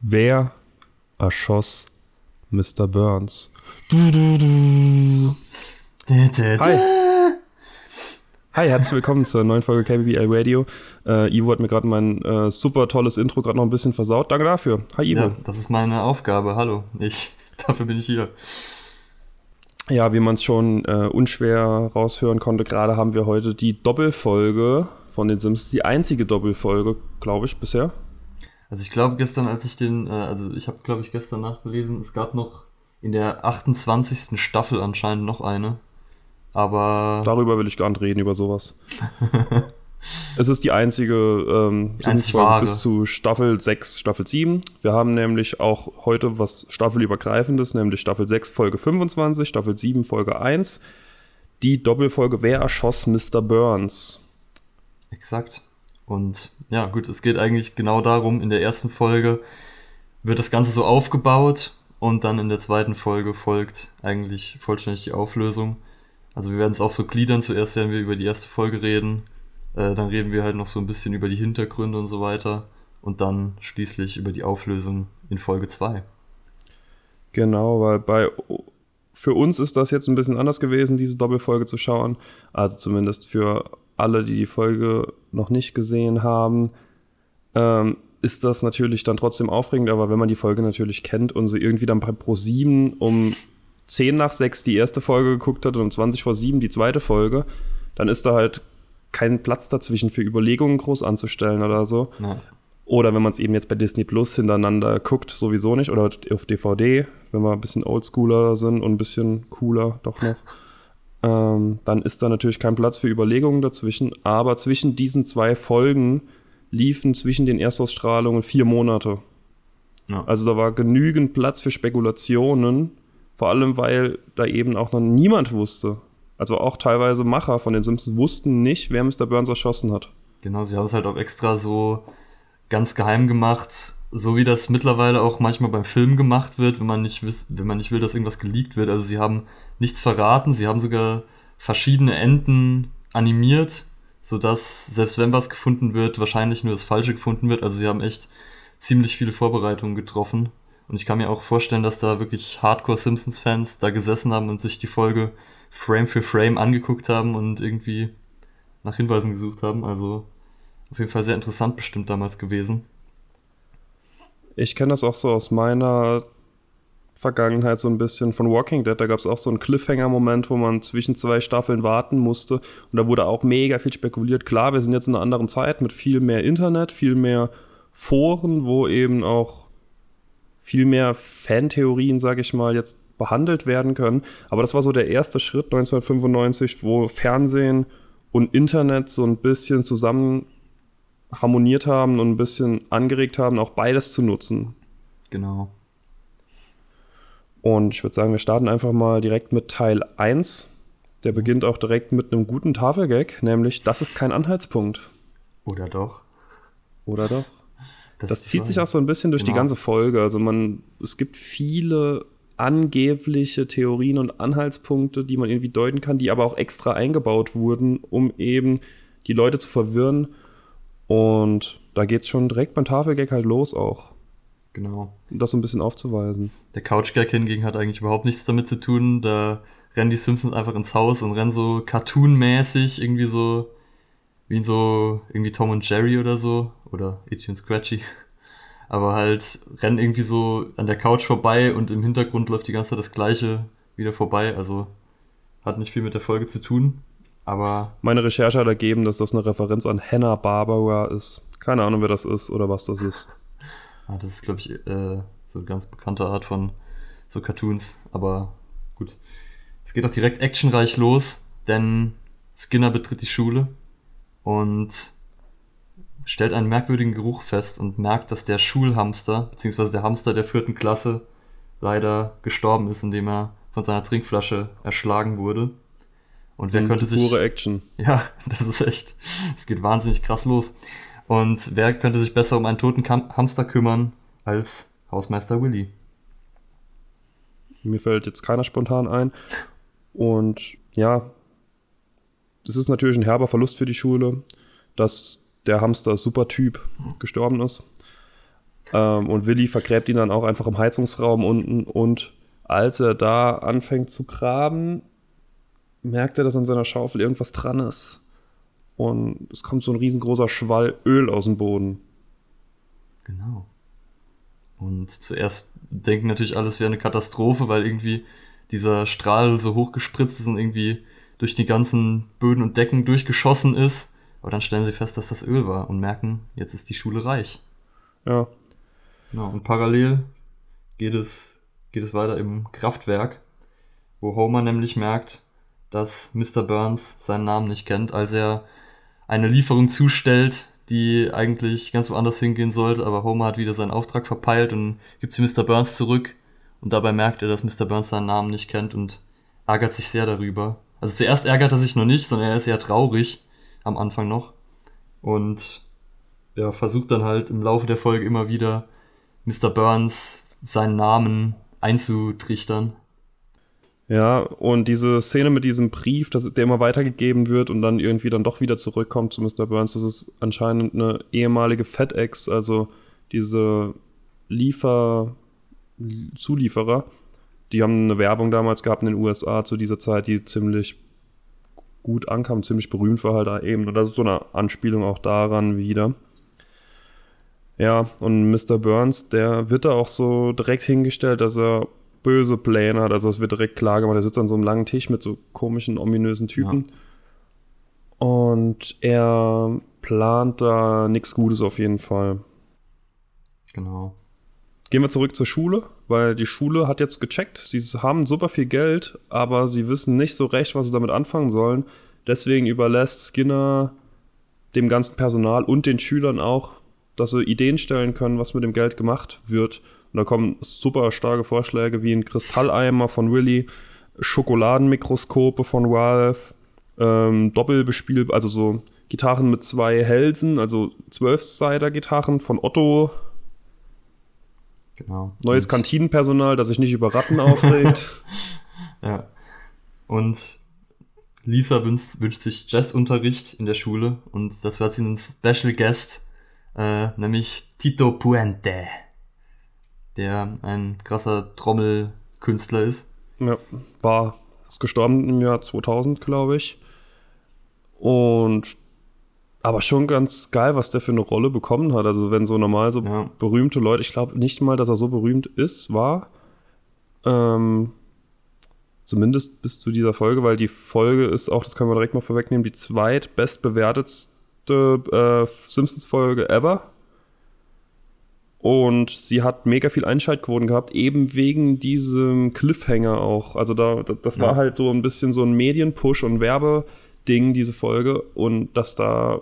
Wer erschoss Mr. Burns? Du, du, du. Hi. Hi, herzlich willkommen zur neuen Folge KBBL Radio. Äh, Ivo hat mir gerade mein äh, super tolles Intro gerade noch ein bisschen versaut. Danke dafür. Hi, Ivo. Ja, das ist meine Aufgabe. Hallo. Ich, dafür bin ich hier. Ja, wie man es schon äh, unschwer raushören konnte, gerade haben wir heute die Doppelfolge von den Sims. Die einzige Doppelfolge, glaube ich, bisher. Also ich glaube gestern, als ich den, äh, also ich habe glaube ich gestern nachgelesen, es gab noch in der 28. Staffel anscheinend noch eine. Aber. Darüber will ich gar nicht reden, über sowas. es ist die einzige, ähm, die einzige bis zu Staffel 6, Staffel 7. Wir haben nämlich auch heute was Staffelübergreifendes, nämlich Staffel 6, Folge 25, Staffel 7, Folge 1. Die Doppelfolge Wer erschoss Mr. Burns? Exakt. Und ja, gut, es geht eigentlich genau darum, in der ersten Folge wird das Ganze so aufgebaut und dann in der zweiten Folge folgt eigentlich vollständig die Auflösung. Also wir werden es auch so gliedern. Zuerst werden wir über die erste Folge reden, äh, dann reden wir halt noch so ein bisschen über die Hintergründe und so weiter und dann schließlich über die Auflösung in Folge 2. Genau, weil bei für uns ist das jetzt ein bisschen anders gewesen, diese Doppelfolge zu schauen. Also zumindest für alle, die die Folge noch nicht gesehen haben, ähm, ist das natürlich dann trotzdem aufregend, aber wenn man die Folge natürlich kennt und sie irgendwie dann bei Pro7 um 10 nach 6 die erste Folge geguckt hat und um 20 vor 7 die zweite Folge, dann ist da halt kein Platz dazwischen für Überlegungen groß anzustellen oder so. Ja. Oder wenn man es eben jetzt bei Disney Plus hintereinander guckt, sowieso nicht. Oder auf DVD, wenn wir ein bisschen oldschooler sind und ein bisschen cooler doch noch ähm, dann ist da natürlich kein Platz für Überlegungen dazwischen. Aber zwischen diesen zwei Folgen liefen zwischen den Erstausstrahlungen vier Monate. Ja. Also da war genügend Platz für Spekulationen, vor allem weil da eben auch noch niemand wusste. Also auch teilweise Macher von den Simpsons wussten nicht, wer Mr. Burns erschossen hat. Genau, sie haben es halt auch extra so ganz geheim gemacht, so wie das mittlerweile auch manchmal beim Film gemacht wird, wenn man nicht, wiss, wenn man nicht will, dass irgendwas geleakt wird. Also sie haben nichts verraten. Sie haben sogar verschiedene Enden animiert, sodass selbst wenn was gefunden wird, wahrscheinlich nur das Falsche gefunden wird. Also sie haben echt ziemlich viele Vorbereitungen getroffen. Und ich kann mir auch vorstellen, dass da wirklich Hardcore Simpsons-Fans da gesessen haben und sich die Folge Frame für Frame angeguckt haben und irgendwie nach Hinweisen gesucht haben. Also auf jeden Fall sehr interessant bestimmt damals gewesen. Ich kenne das auch so aus meiner Vergangenheit so ein bisschen von Walking Dead. Da gab es auch so einen Cliffhanger-Moment, wo man zwischen zwei Staffeln warten musste. Und da wurde auch mega viel spekuliert. Klar, wir sind jetzt in einer anderen Zeit mit viel mehr Internet, viel mehr Foren, wo eben auch viel mehr Fantheorien, sage ich mal, jetzt behandelt werden können. Aber das war so der erste Schritt 1995, wo Fernsehen und Internet so ein bisschen zusammen harmoniert haben und ein bisschen angeregt haben, auch beides zu nutzen. Genau. Und ich würde sagen, wir starten einfach mal direkt mit Teil 1. Der beginnt auch direkt mit einem guten Tafelgag, nämlich das ist kein Anhaltspunkt. Oder doch? Oder doch? Das, das zieht sich auch so ein bisschen durch genau. die ganze Folge. Also man, es gibt viele angebliche Theorien und Anhaltspunkte, die man irgendwie deuten kann, die aber auch extra eingebaut wurden, um eben die Leute zu verwirren. Und da geht es schon direkt beim Tafelgag halt los auch. Genau. Um das so ein bisschen aufzuweisen. Der Couch-Gag hingegen hat eigentlich überhaupt nichts damit zu tun. Da rennen die Simpsons einfach ins Haus und rennen so cartoonmäßig irgendwie so wie in so irgendwie Tom und Jerry oder so oder Itchy und Scratchy. Aber halt rennen irgendwie so an der Couch vorbei und im Hintergrund läuft die ganze Zeit das gleiche wieder vorbei. Also hat nicht viel mit der Folge zu tun. Aber. Meine Recherche hat ergeben, dass das eine Referenz an Hannah Barbara ist. Keine Ahnung, wer das ist oder was das ist. Ah, das ist, glaube ich, äh, so eine ganz bekannte Art von so Cartoons. Aber gut. Es geht auch direkt actionreich los, denn Skinner betritt die Schule und stellt einen merkwürdigen Geruch fest und merkt, dass der Schulhamster, beziehungsweise der Hamster der vierten Klasse, leider gestorben ist, indem er von seiner Trinkflasche erschlagen wurde. Und wer und könnte sich. Pure Action. Ja, das ist echt. Es geht wahnsinnig krass los. Und wer könnte sich besser um einen toten Kam Hamster kümmern als Hausmeister Willy? Mir fällt jetzt keiner spontan ein. Und ja, es ist natürlich ein herber Verlust für die Schule, dass der Hamster Supertyp gestorben ist. ähm, und Willi vergräbt ihn dann auch einfach im Heizungsraum unten. Und als er da anfängt zu graben, merkt er, dass an seiner Schaufel irgendwas dran ist. Und es kommt so ein riesengroßer Schwall Öl aus dem Boden. Genau. Und zuerst denken natürlich alles wäre eine Katastrophe, weil irgendwie dieser Strahl so hochgespritzt ist und irgendwie durch die ganzen Böden und Decken durchgeschossen ist. Aber dann stellen sie fest, dass das Öl war und merken, jetzt ist die Schule reich. Ja. Genau, und parallel geht es, geht es weiter im Kraftwerk, wo Homer nämlich merkt, dass Mr. Burns seinen Namen nicht kennt, als er eine Lieferung zustellt, die eigentlich ganz woanders hingehen sollte, aber Homer hat wieder seinen Auftrag verpeilt und gibt sie Mr. Burns zurück. Und dabei merkt er, dass Mr. Burns seinen Namen nicht kennt und ärgert sich sehr darüber. Also zuerst ärgert er sich noch nicht, sondern er ist eher traurig am Anfang noch. Und ja, versucht dann halt im Laufe der Folge immer wieder Mr. Burns seinen Namen einzutrichtern. Ja, und diese Szene mit diesem Brief, dass der immer weitergegeben wird und dann irgendwie dann doch wieder zurückkommt zu Mr. Burns, das ist anscheinend eine ehemalige FedEx, also diese Liefer, Zulieferer. Die haben eine Werbung damals gehabt in den USA zu dieser Zeit, die ziemlich gut ankam, ziemlich berühmt war halt da eben. Und das ist so eine Anspielung auch daran wieder. Ja, und Mr. Burns, der wird da auch so direkt hingestellt, dass er böse Pläne hat. Also es wird direkt klar gemacht. Er sitzt an so einem langen Tisch mit so komischen, ominösen Typen. Ja. Und er plant da nichts Gutes auf jeden Fall. Genau. Gehen wir zurück zur Schule, weil die Schule hat jetzt gecheckt, sie haben super viel Geld, aber sie wissen nicht so recht, was sie damit anfangen sollen. Deswegen überlässt Skinner dem ganzen Personal und den Schülern auch, dass sie Ideen stellen können, was mit dem Geld gemacht wird. Und da kommen super starke Vorschläge wie ein Kristalleimer von Willy, Schokoladenmikroskope von Ralph, ähm, Doppelbespiel, also so Gitarren mit zwei Hälsen, also Zwölfseiter-Gitarren von Otto. Genau. Neues Und Kantinenpersonal, das sich nicht über Ratten aufregt. ja. Und Lisa wünscht, wünscht sich Jazzunterricht in der Schule und das wird sie einen Special Guest, äh, nämlich Tito Puente der ein krasser Trommelkünstler ist. Ja, war, ist gestorben im Jahr 2000, glaube ich. Und aber schon ganz geil, was der für eine Rolle bekommen hat. Also wenn so normal so ja. berühmte Leute, ich glaube nicht mal, dass er so berühmt ist, war. Ähm, zumindest bis zu dieser Folge, weil die Folge ist auch, das können wir direkt mal vorwegnehmen, die zweitbestbewertetste äh, Simpsons-Folge ever. Und sie hat mega viel Einschaltquoten gehabt, eben wegen diesem Cliffhanger auch. Also da, das war ja. halt so ein bisschen so ein Medienpush und Werbeding, diese Folge. Und dass da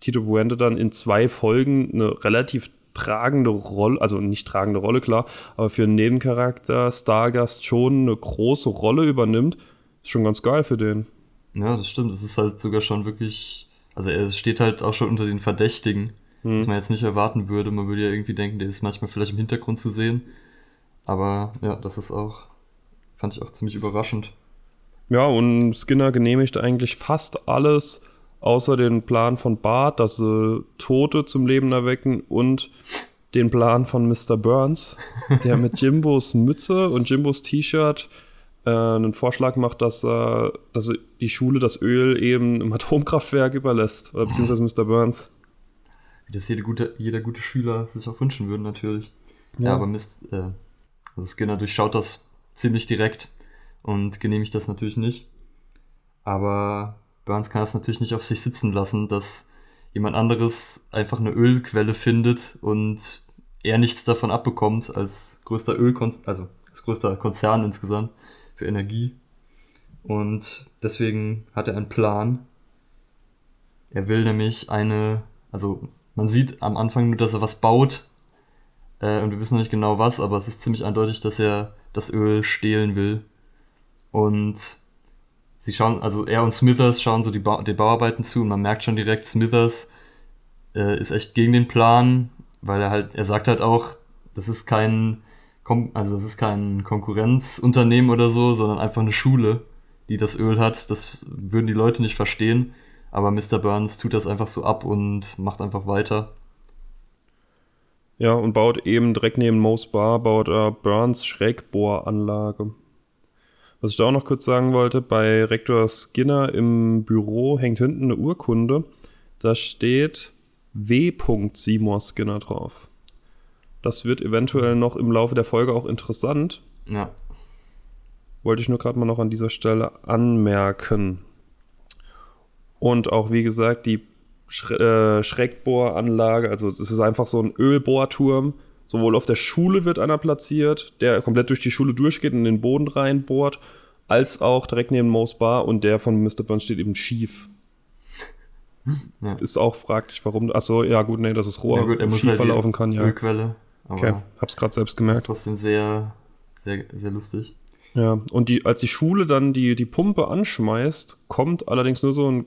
Tito Buende dann in zwei Folgen eine relativ tragende Rolle, also nicht tragende Rolle, klar, aber für einen Nebencharakter, Stargast schon eine große Rolle übernimmt, ist schon ganz geil für den. Ja, das stimmt. Es ist halt sogar schon wirklich, also er steht halt auch schon unter den Verdächtigen hm. was man jetzt nicht erwarten würde. Man würde ja irgendwie denken, der ist manchmal vielleicht im Hintergrund zu sehen. Aber ja, das ist auch, fand ich auch ziemlich überraschend. Ja, und Skinner genehmigt eigentlich fast alles, außer den Plan von Bart, dass sie Tote zum Leben erwecken und den Plan von Mr. Burns, der mit Jimbos Mütze und Jimbos T-Shirt äh, einen Vorschlag macht, dass, äh, dass die Schule das Öl eben im Atomkraftwerk überlässt, beziehungsweise Mr. Burns. Wie das jede gute, jeder gute Schüler sich auch wünschen würde, natürlich. Ja, ja aber Mist, äh, also Skinner durchschaut das ziemlich direkt und genehmigt das natürlich nicht. Aber Burns kann das natürlich nicht auf sich sitzen lassen, dass jemand anderes einfach eine Ölquelle findet und er nichts davon abbekommt als größter Ölkonzern, also als größter Konzern insgesamt für Energie. Und deswegen hat er einen Plan. Er will nämlich eine, also man sieht am Anfang nur, dass er was baut. Äh, und wir wissen nicht genau was, aber es ist ziemlich eindeutig, dass er das Öl stehlen will. Und sie schauen, also er und Smithers schauen so die, ba die Bauarbeiten zu und man merkt schon direkt, Smithers äh, ist echt gegen den Plan, weil er halt, er sagt halt auch, das ist kein, also das ist kein Konkurrenzunternehmen oder so, sondern einfach eine Schule, die das Öl hat. Das würden die Leute nicht verstehen. Aber Mr. Burns tut das einfach so ab und macht einfach weiter. Ja, und baut eben direkt neben Mo's Bar, baut er Burns Schrägbohranlage. Was ich da auch noch kurz sagen wollte, bei Rektor Skinner im Büro hängt hinten eine Urkunde. Da steht W. Seymour Skinner drauf. Das wird eventuell noch im Laufe der Folge auch interessant. Ja. Wollte ich nur gerade mal noch an dieser Stelle anmerken. Und auch, wie gesagt, die Sch äh, Schrägbohranlage, also es ist einfach so ein Ölbohrturm. Sowohl auf der Schule wird einer platziert, der komplett durch die Schule durchgeht und in den Boden reinbohrt, als auch direkt neben Mo's Bar und der von Mr. Burns steht eben schief. Ja. Ist auch fraglich, warum. Achso, ja gut, nee, das ist Rohr, ja, gut, er schief halt verlaufen kann, ja. Ölquelle. okay, hab's gerade selbst ist gemerkt. trotzdem sehr, sehr, sehr lustig. Ja, und die, als die Schule dann die, die Pumpe anschmeißt, kommt allerdings nur so ein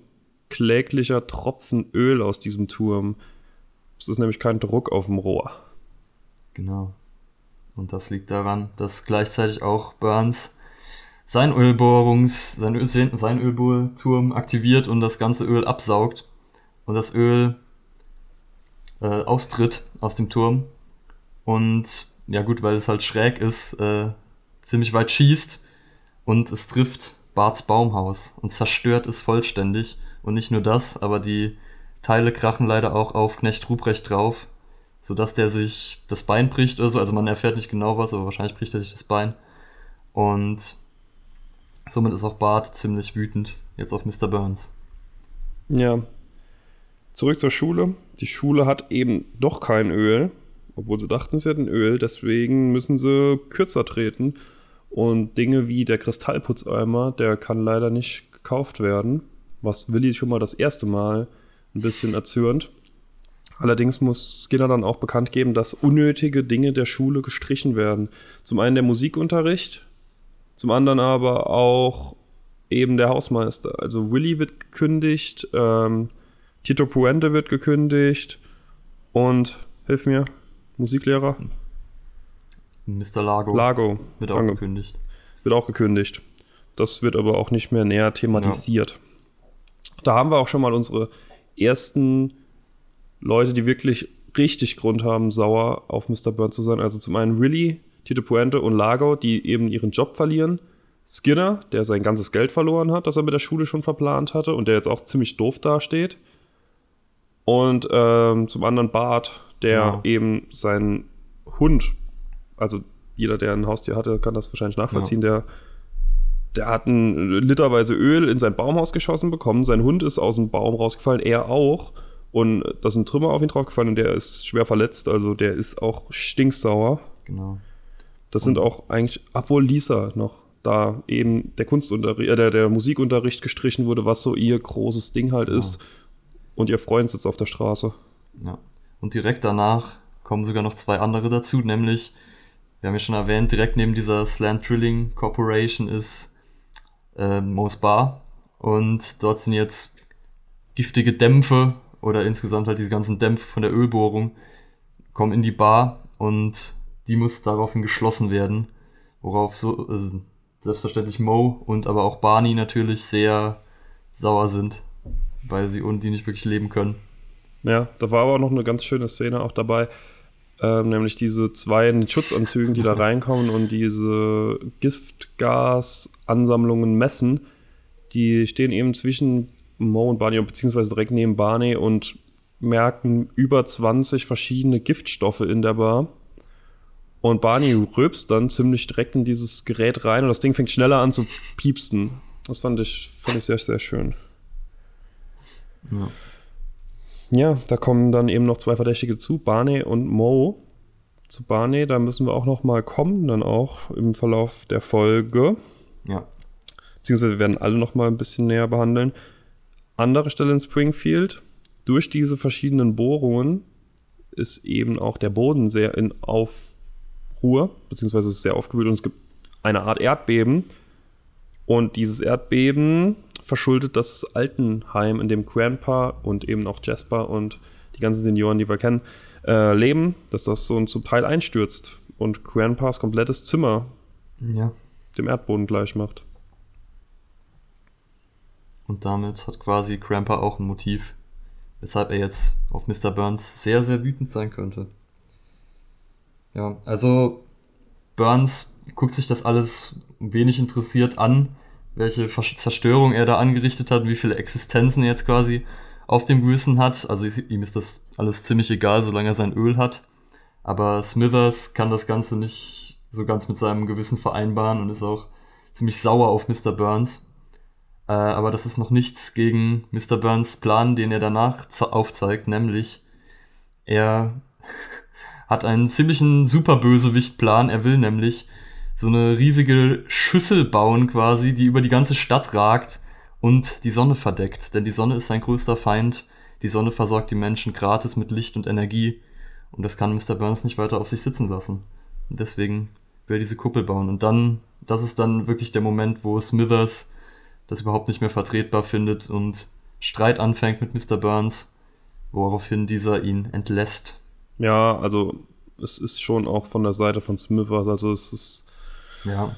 kläglicher Tropfen Öl aus diesem Turm. Es ist nämlich kein Druck auf dem Rohr. Genau. Und das liegt daran, dass gleichzeitig auch Burns sein Ölbohrungs, sein, Öl, sein Ölbohrturm aktiviert und das ganze Öl absaugt und das Öl äh, austritt aus dem Turm. Und ja gut, weil es halt schräg ist, äh, ziemlich weit schießt und es trifft Barts Baumhaus und zerstört es vollständig. Und nicht nur das, aber die Teile krachen leider auch auf Knecht Ruprecht drauf, sodass der sich das Bein bricht oder so. Also man erfährt nicht genau was, aber wahrscheinlich bricht er sich das Bein. Und somit ist auch Bart ziemlich wütend jetzt auf Mr. Burns. Ja. Zurück zur Schule. Die Schule hat eben doch kein Öl, obwohl sie dachten, sie hätten Öl. Deswegen müssen sie kürzer treten. Und Dinge wie der Kristallputzeimer, der kann leider nicht gekauft werden was Willi schon mal das erste Mal ein bisschen erzürnt. Allerdings muss Skinner dann auch bekannt geben, dass unnötige Dinge der Schule gestrichen werden. Zum einen der Musikunterricht, zum anderen aber auch eben der Hausmeister. Also Willy wird gekündigt, ähm, Tito Puente wird gekündigt und, hilf mir, Musiklehrer? Mr. Lago. Lago. Wird auch Danke. gekündigt. Wird auch gekündigt. Das wird aber auch nicht mehr näher thematisiert. Da haben wir auch schon mal unsere ersten Leute, die wirklich richtig Grund haben, sauer auf Mr. Burns zu sein. Also zum einen Willy, Tito Puente und Lago, die eben ihren Job verlieren. Skinner, der sein ganzes Geld verloren hat, das er mit der Schule schon verplant hatte und der jetzt auch ziemlich doof dasteht. Und ähm, zum anderen Bart, der Ja. eben seinen Hund, also jeder, der ein Haustier hatte, kann das wahrscheinlich nachvollziehen, der der hat ein literweise Öl in sein Baumhaus geschossen bekommen. Sein Hund ist aus dem Baum rausgefallen, er auch. Und da sind Trümmer auf ihn draufgefallen und der ist schwer verletzt. Also der ist auch stinksauer. Genau. Das sind auch eigentlich, obwohl Lisa noch da eben der Kunstunterricht, äh, der, der Musikunterricht gestrichen wurde, was so ihr großes Ding halt ist. Und ihr Freund sitzt auf der Straße. Ja. Und direkt danach kommen sogar noch zwei andere dazu, nämlich, wir haben ja schon erwähnt, direkt neben dieser Slant Drilling Corporation ist äh, Mo's Bar. Und dort sind jetzt giftige Dämpfe oder insgesamt halt diese ganzen Dämpfe von der Ölbohrung kommen in die Bar und die muss daraufhin geschlossen werden. Worauf so äh, selbstverständlich Mo und aber auch Barney natürlich sehr sauer sind, weil sie ohne die nicht wirklich leben können. Ja, da war aber noch eine ganz schöne Szene auch dabei. Ähm, nämlich diese zwei in den Schutzanzügen, die da reinkommen und diese Giftgasansammlungen messen. Die stehen eben zwischen Mo und Barney, beziehungsweise direkt neben Barney und merken über 20 verschiedene Giftstoffe in der Bar. Und Barney rülpst dann ziemlich direkt in dieses Gerät rein und das Ding fängt schneller an zu piepsen. Das fand ich, fand ich sehr, sehr schön. Ja. Ja, da kommen dann eben noch zwei Verdächtige zu, Barney und Mo. Zu Barney, da müssen wir auch noch mal kommen, dann auch im Verlauf der Folge. Ja. Beziehungsweise wir werden alle noch mal ein bisschen näher behandeln. Andere Stelle in Springfield. Durch diese verschiedenen Bohrungen ist eben auch der Boden sehr in Aufruhr, beziehungsweise ist sehr aufgewühlt und es gibt eine Art Erdbeben. Und dieses Erdbeben verschuldet das Altenheim, in dem Grandpa und eben auch Jasper und die ganzen Senioren, die wir kennen, äh, leben, dass das so zum Teil einstürzt und Grandpas komplettes Zimmer Ja. dem Erdboden gleich macht. Und damit hat quasi Grandpa auch ein Motiv, weshalb er jetzt auf Mr. Burns sehr, sehr wütend sein könnte. Ja, also Burns guckt sich das alles wenig interessiert an, welche Zerstörung er da angerichtet hat, wie viele Existenzen er jetzt quasi auf dem Gewissen hat. Also ihm ist das alles ziemlich egal, solange er sein Öl hat. Aber Smithers kann das Ganze nicht so ganz mit seinem Gewissen vereinbaren und ist auch ziemlich sauer auf Mr. Burns. Äh, aber das ist noch nichts gegen Mr. Burns Plan, den er danach aufzeigt, nämlich er hat einen ziemlichen Superbösewicht-Plan. Er will nämlich so eine riesige Schüssel bauen quasi, die über die ganze Stadt ragt und die Sonne verdeckt. Denn die Sonne ist sein größter Feind. Die Sonne versorgt die Menschen gratis mit Licht und Energie. Und das kann Mr. Burns nicht weiter auf sich sitzen lassen. Und deswegen will er diese Kuppel bauen. Und dann, das ist dann wirklich der Moment, wo Smithers das überhaupt nicht mehr vertretbar findet und Streit anfängt mit Mr. Burns, woraufhin dieser ihn entlässt. Ja, also es ist schon auch von der Seite von Smithers, also es ist. Ja.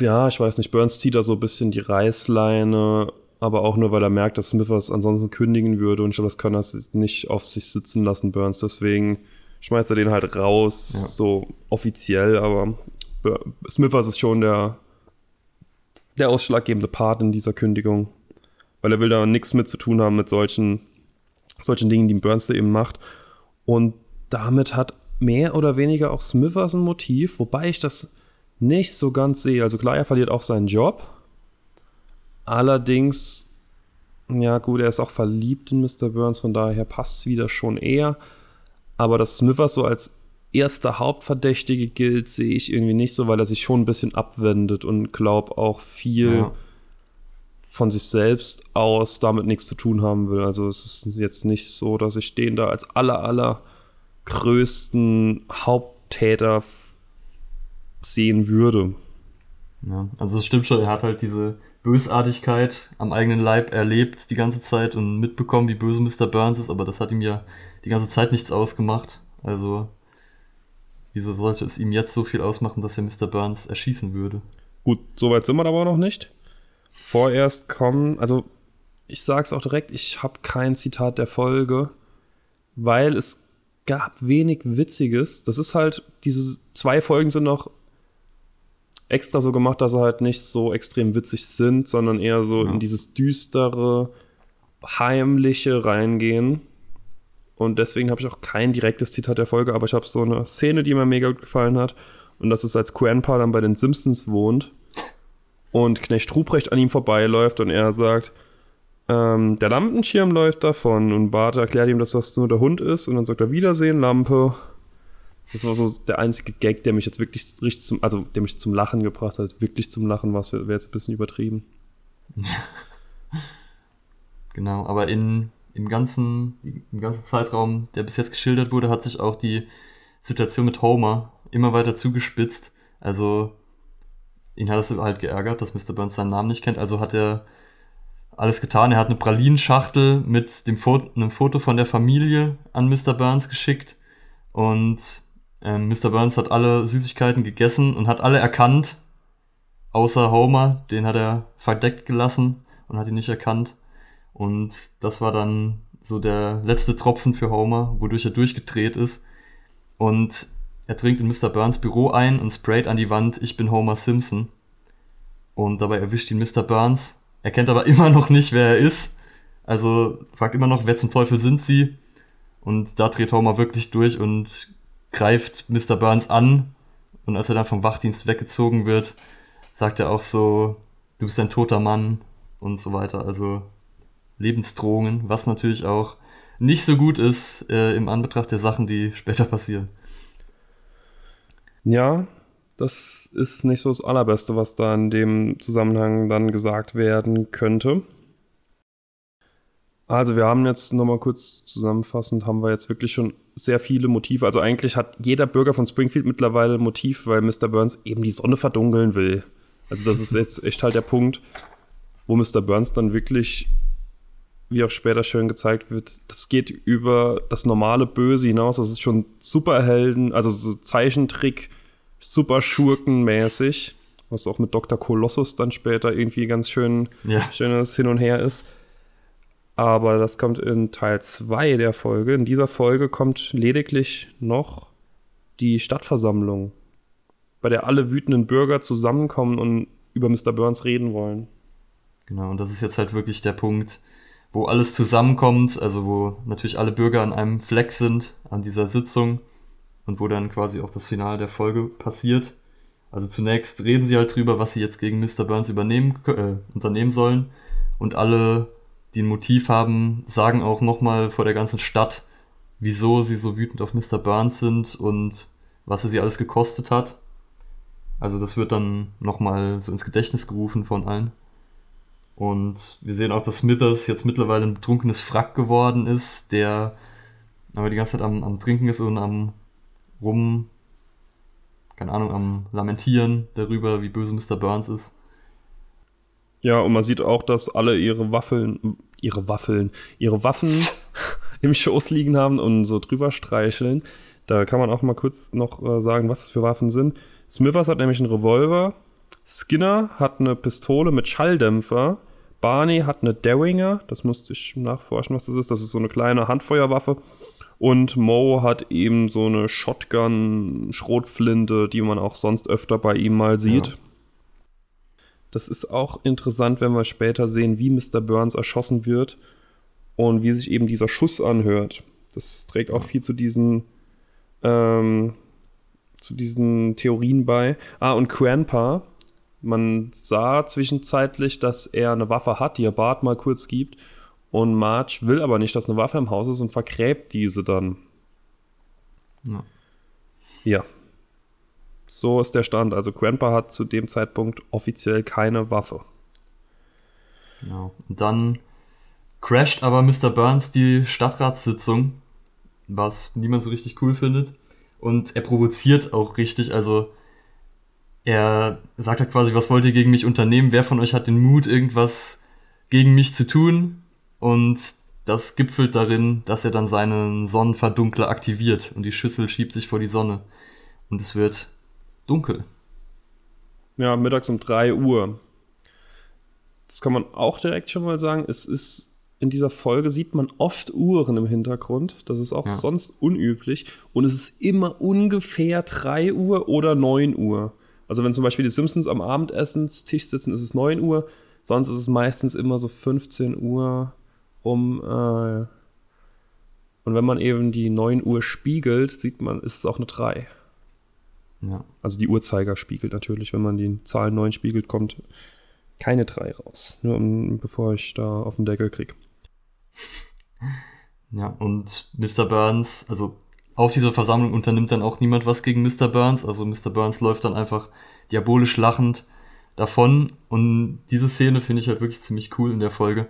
Ja, ich weiß nicht, Burns zieht da so ein bisschen die Reißleine, aber auch nur, weil er merkt, dass Smithers ansonsten kündigen würde und ich glaube, das kann er nicht auf sich sitzen lassen, Burns. Deswegen schmeißt er den halt raus, ja. so offiziell, aber Smithers ist schon der, der ausschlaggebende Part in dieser Kündigung, weil er will da nichts mit zu tun haben mit solchen, solchen Dingen, die Burns da eben macht. Und damit hat mehr oder weniger auch Smithers ein Motiv, wobei ich das nicht so ganz sehe. Also klar, er verliert auch seinen Job. Allerdings, ja gut, er ist auch verliebt in Mr. Burns, von daher passt es wieder schon eher. Aber dass Smithers so als erster Hauptverdächtige gilt, sehe ich irgendwie nicht so, weil er sich schon ein bisschen abwendet und glaube auch viel ja. von sich selbst aus damit nichts zu tun haben will. Also es ist jetzt nicht so, dass ich den da als aller, aller größten Haupttäter sehen würde. Ja, also es stimmt schon, er hat halt diese Bösartigkeit am eigenen Leib erlebt die ganze Zeit und mitbekommen, wie böse Mr. Burns ist, aber das hat ihm ja die ganze Zeit nichts ausgemacht. Also, wieso sollte es ihm jetzt so viel ausmachen, dass er Mr. Burns erschießen würde? Gut, soweit sind wir aber noch nicht. Vorerst kommen, also ich sag's auch direkt, ich habe kein Zitat der Folge, weil es gab wenig Witziges. Das ist halt, diese zwei Folgen sind noch extra so gemacht, dass sie halt nicht so extrem witzig sind, sondern eher so ja. in dieses düstere, heimliche reingehen. Und deswegen habe ich auch kein direktes Zitat der Folge, aber ich habe so eine Szene, die mir mega gut gefallen hat. Und das ist, als Grandpa dann bei den Simpsons wohnt und Knecht Ruprecht an ihm vorbeiläuft und er sagt, ähm, der Lampenschirm läuft davon und Bart erklärt ihm, dass das nur der Hund ist und dann sagt er Wiedersehen, Lampe. Das war so der einzige Gag, der mich jetzt wirklich richtig zum, also der mich zum Lachen gebracht hat. Wirklich zum Lachen war wäre jetzt ein bisschen übertrieben. genau, aber in, im, ganzen, im ganzen Zeitraum, der bis jetzt geschildert wurde, hat sich auch die Situation mit Homer immer weiter zugespitzt. Also ihn hat es halt geärgert, dass Mr. Burns seinen Namen nicht kennt. Also hat er alles getan. Er hat eine Pralinschachtel mit dem Foto, einem Foto von der Familie an Mr. Burns geschickt. Und ähm, Mr. Burns hat alle Süßigkeiten gegessen und hat alle erkannt, außer Homer. Den hat er verdeckt gelassen und hat ihn nicht erkannt. Und das war dann so der letzte Tropfen für Homer, wodurch er durchgedreht ist. Und er dringt in Mr. Burns Büro ein und sprayt an die Wand, ich bin Homer Simpson. Und dabei erwischt ihn Mr. Burns er kennt aber immer noch nicht, wer er ist. Also fragt immer noch, wer zum Teufel sind sie? Und da dreht Homer wirklich durch und greift Mr. Burns an. Und als er dann vom Wachdienst weggezogen wird, sagt er auch so, du bist ein toter Mann und so weiter. Also Lebensdrohungen, was natürlich auch nicht so gut ist äh, im Anbetracht der Sachen, die später passieren. Ja, das ist nicht so das Allerbeste, was da in dem Zusammenhang dann gesagt werden könnte. Also wir haben jetzt nochmal kurz zusammenfassend, haben wir jetzt wirklich schon sehr viele Motive. Also eigentlich hat jeder Bürger von Springfield mittlerweile ein Motiv, weil Mr. Burns eben die Sonne verdunkeln will. Also das ist jetzt echt halt der Punkt, wo Mr. Burns dann wirklich, wie auch später schön gezeigt wird, das geht über das normale Böse hinaus. Das ist schon Superhelden, also so Zeichentrick super schurkenmäßig, was auch mit Dr. Kolossus dann später irgendwie ganz schön ja. schönes Hin und Her ist. Aber das kommt in Teil 2 der Folge. In dieser Folge kommt lediglich noch die Stadtversammlung, bei der alle wütenden Bürger zusammenkommen und über Mr. Burns reden wollen. Genau, und das ist jetzt halt wirklich der Punkt, wo alles zusammenkommt, also wo natürlich alle Bürger an einem Fleck sind an dieser Sitzung und wo dann quasi auch das Finale der Folge passiert. Also zunächst reden sie halt drüber, was sie jetzt gegen Mr. Burns übernehmen, äh, unternehmen sollen und alle, die ein Motiv haben, sagen auch nochmal vor der ganzen Stadt, wieso sie so wütend auf Mr. Burns sind und was er sie alles gekostet hat. Also das wird dann nochmal so ins Gedächtnis gerufen von allen. Und wir sehen auch, dass Smithers jetzt mittlerweile ein betrunkenes Frack geworden ist, der aber die ganze Zeit am, am Trinken ist und am rum, keine Ahnung, am Lamentieren darüber, wie böse Mr. Burns ist. Ja, und man sieht auch, dass alle ihre Waffeln, ihre Waffeln, ihre Waffen im Schoß liegen haben und so drüber streicheln. Da kann man auch mal kurz noch äh, sagen, was das für Waffen sind. Smithers hat nämlich einen Revolver, Skinner hat eine Pistole mit Schalldämpfer, Barney hat eine Derringer, das musste ich nachforschen, was das ist. Das ist so eine kleine Handfeuerwaffe. Und Mo hat eben so eine Shotgun-Schrotflinte, die man auch sonst öfter bei ihm mal sieht. Ja. Das ist auch interessant, wenn wir später sehen, wie Mr. Burns erschossen wird und wie sich eben dieser Schuss anhört. Das trägt auch viel zu diesen, ähm, zu diesen Theorien bei. Ah, und Grandpa, man sah zwischenzeitlich, dass er eine Waffe hat, die er Bart mal kurz gibt. Und Marge will aber nicht, dass eine Waffe im Haus ist und vergräbt diese dann. Ja. ja. So ist der Stand. Also Grandpa hat zu dem Zeitpunkt offiziell keine Waffe. Genau. Und dann crasht aber Mr. Burns die Stadtratssitzung, was niemand so richtig cool findet. Und er provoziert auch richtig. Also er sagt halt quasi, was wollt ihr gegen mich unternehmen? Wer von euch hat den Mut, irgendwas gegen mich zu tun? Und das gipfelt darin, dass er dann seinen Sonnenverdunkler aktiviert und die Schüssel schiebt sich vor die Sonne. Und es wird dunkel. Ja, mittags um 3 Uhr. Das kann man auch direkt schon mal sagen. Es ist in dieser Folge sieht man oft Uhren im Hintergrund. Das ist auch ja. sonst unüblich. Und es ist immer ungefähr 3 Uhr oder 9 Uhr. Also wenn zum Beispiel die Simpsons am Abendessenstisch sitzen, ist es 9 Uhr. Sonst ist es meistens immer so 15 Uhr rum. Äh und wenn man eben die 9 Uhr spiegelt, sieht man, ist es auch eine 3. Ja. Also die Uhrzeiger spiegelt natürlich, wenn man die Zahl 9 spiegelt, kommt keine 3 raus. Nur um, bevor ich da auf den Deckel krieg. Ja, und Mr. Burns, also auf dieser Versammlung unternimmt dann auch niemand was gegen Mr. Burns. Also Mr. Burns läuft dann einfach diabolisch lachend davon. Und diese Szene finde ich halt wirklich ziemlich cool in der Folge.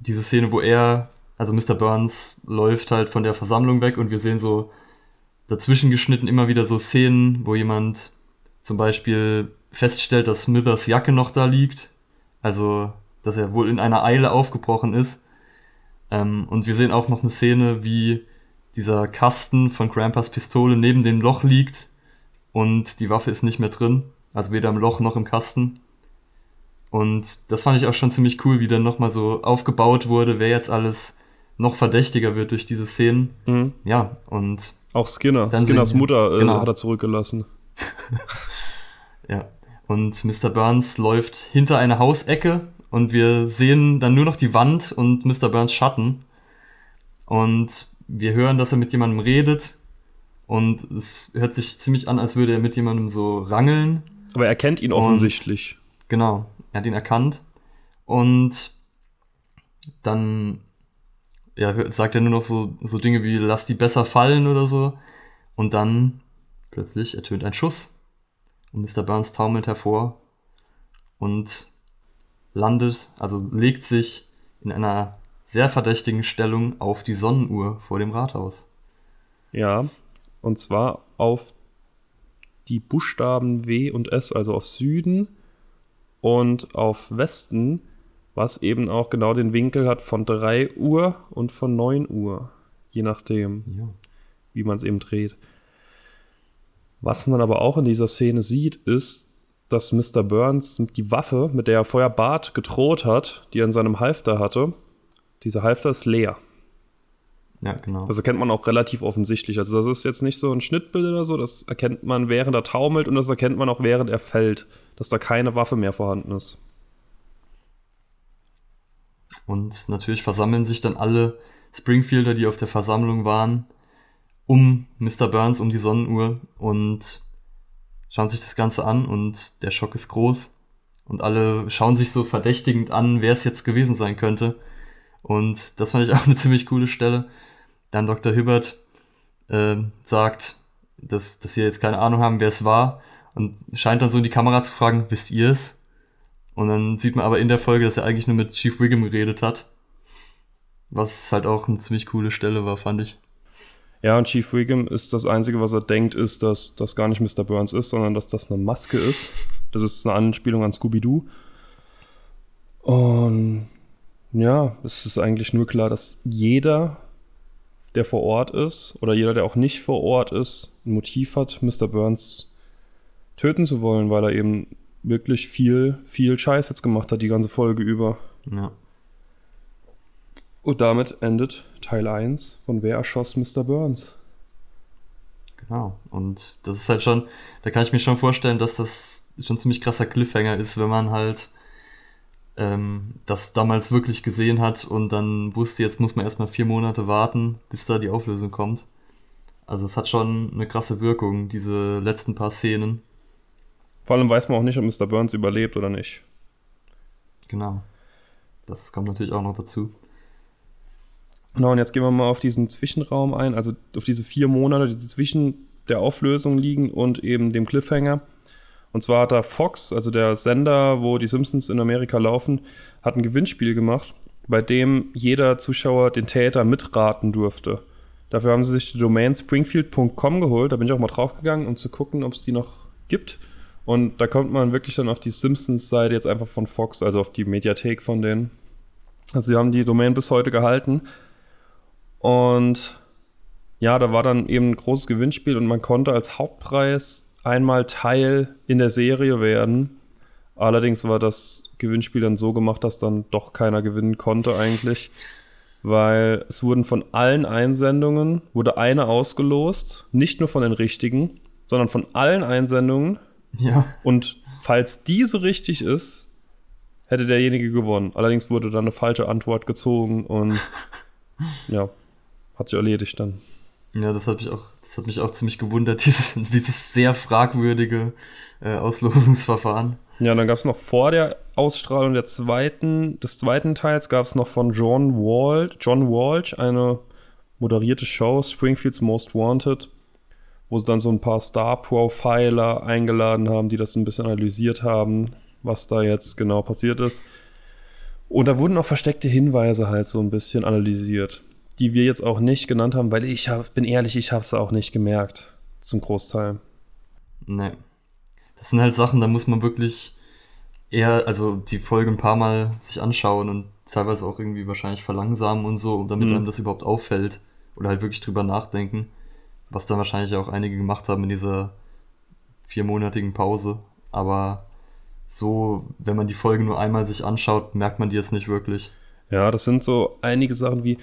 Diese Szene, wo er, also Mr. Burns läuft halt von der Versammlung weg und wir sehen so dazwischen geschnitten immer wieder so Szenen, wo jemand zum Beispiel feststellt, dass Smithers Jacke noch da liegt. Also, dass er wohl in einer Eile aufgebrochen ist. Ähm, und wir sehen auch noch eine Szene, wie dieser Kasten von Grandpas Pistole neben dem Loch liegt und die Waffe ist nicht mehr drin. Also weder im Loch noch im Kasten. Und das fand ich auch schon ziemlich cool, wie dann nochmal so aufgebaut wurde, wer jetzt alles noch verdächtiger wird durch diese Szenen. Mhm. Ja, und. Auch Skinner. Skinners Mutter äh, genau. hat er zurückgelassen. ja. Und Mr. Burns läuft hinter eine Hausecke und wir sehen dann nur noch die Wand und Mr. Burns Schatten. Und wir hören, dass er mit jemandem redet und es hört sich ziemlich an, als würde er mit jemandem so rangeln. Aber er kennt ihn offensichtlich. Und, genau, er hat ihn erkannt. Und dann ja, sagt er nur noch so, so Dinge wie lass die besser fallen oder so. Und dann plötzlich ertönt ein Schuss. Und Mr. Burns taumelt hervor und landet, also legt sich in einer sehr verdächtigen Stellung auf die Sonnenuhr vor dem Rathaus. Ja, und zwar auf die Buchstaben W und S, also auf Süden und auf Westen, was eben auch genau den Winkel hat von 3 Uhr und von 9 Uhr, je nachdem, ja. wie man es eben dreht. Was man aber auch in dieser Szene sieht, ist, dass Mr. Burns die Waffe, mit der er vorher Bart gedroht hat, die er in seinem Halfter hatte, dieser Halfter ist leer. Ja, genau. Das erkennt man auch relativ offensichtlich. Also das ist jetzt nicht so ein Schnittbild oder so, das erkennt man, während er taumelt und das erkennt man auch, während er fällt, dass da keine Waffe mehr vorhanden ist. Und natürlich versammeln sich dann alle Springfielder, die auf der Versammlung waren, um Mr. Burns, um die Sonnenuhr und schauen sich das Ganze an und der Schock ist groß. Und alle schauen sich so verdächtigend an, wer es jetzt gewesen sein könnte. Und das fand ich auch eine ziemlich coole Stelle. Dann Dr. Hibbert äh, sagt, dass, dass sie jetzt keine Ahnung haben, wer es war. Und scheint dann so in die Kamera zu fragen, wisst ihr es? Und dann sieht man aber in der Folge, dass er eigentlich nur mit Chief Wiggum geredet hat. Was halt auch eine ziemlich coole Stelle war, fand ich. Ja, und Chief Wiggum ist das Einzige, was er denkt, ist, dass das gar nicht Mr. Burns ist, sondern dass das eine Maske ist. Das ist eine Anspielung an Scooby-Doo. Und ja, es ist eigentlich nur klar, dass jeder, der vor Ort ist, oder jeder, der auch nicht vor Ort ist, ein Motiv hat, Mr. Burns töten zu wollen, weil er eben wirklich viel, viel Scheiß jetzt gemacht hat, die ganze Folge über. Ja. Und damit endet Teil 1 von Wer erschoss Mr. Burns. Genau. Und das ist halt schon, da kann ich mir schon vorstellen, dass das schon ein ziemlich krasser Cliffhanger ist, wenn man halt ähm, das damals wirklich gesehen hat und dann wusste, jetzt muss man erstmal vier Monate warten, bis da die Auflösung kommt. Also es hat schon eine krasse Wirkung, diese letzten paar Szenen. Vor allem weiß man auch nicht, ob Mr. Burns überlebt oder nicht. Genau. Das kommt natürlich auch noch dazu. Genau, und jetzt gehen wir mal auf diesen Zwischenraum ein, also auf diese vier Monate, die zwischen der Auflösung liegen und eben dem Cliffhanger. Und zwar hat da Fox, also der Sender, wo die Simpsons in Amerika laufen, hat ein Gewinnspiel gemacht, bei dem jeder Zuschauer den Täter mitraten durfte. Dafür haben sie sich die Domain springfield.com geholt. Da bin ich auch mal draufgegangen, um zu gucken, ob es die noch gibt. Und da kommt man wirklich dann auf die Simpsons-Seite jetzt einfach von Fox, also auf die Mediathek von denen. Also sie haben die Domain bis heute gehalten. Und ja, da war dann eben ein großes Gewinnspiel und man konnte als Hauptpreis einmal Teil in der Serie werden. Allerdings war das Gewinnspiel dann so gemacht, dass dann doch keiner gewinnen konnte eigentlich, weil es wurden von allen Einsendungen, wurde eine ausgelost, nicht nur von den richtigen, sondern von allen Einsendungen. Ja. Und falls diese richtig ist, hätte derjenige gewonnen. Allerdings wurde dann eine falsche Antwort gezogen und ja, hat sich erledigt dann. Ja, das hat mich auch, das hat mich auch ziemlich gewundert, dieses, dieses sehr fragwürdige äh, Auslosungsverfahren. Ja, dann gab es noch vor der Ausstrahlung der zweiten, des zweiten Teils gab es noch von John Walsh, John Walsh eine moderierte Show, Springfields Most Wanted, wo sie dann so ein paar Star-Profiler eingeladen haben, die das ein bisschen analysiert haben, was da jetzt genau passiert ist. Und da wurden auch versteckte Hinweise halt so ein bisschen analysiert die wir jetzt auch nicht genannt haben, weil ich hab, bin ehrlich, ich habe es auch nicht gemerkt, zum Großteil. Nee. Das sind halt Sachen, da muss man wirklich eher, also die Folge ein paar Mal sich anschauen und teilweise auch irgendwie wahrscheinlich verlangsamen und so, damit mhm. einem das überhaupt auffällt. Oder halt wirklich drüber nachdenken, was dann wahrscheinlich auch einige gemacht haben in dieser viermonatigen Pause. Aber so, wenn man die Folge nur einmal sich anschaut, merkt man die jetzt nicht wirklich. Ja, das sind so einige Sachen wie,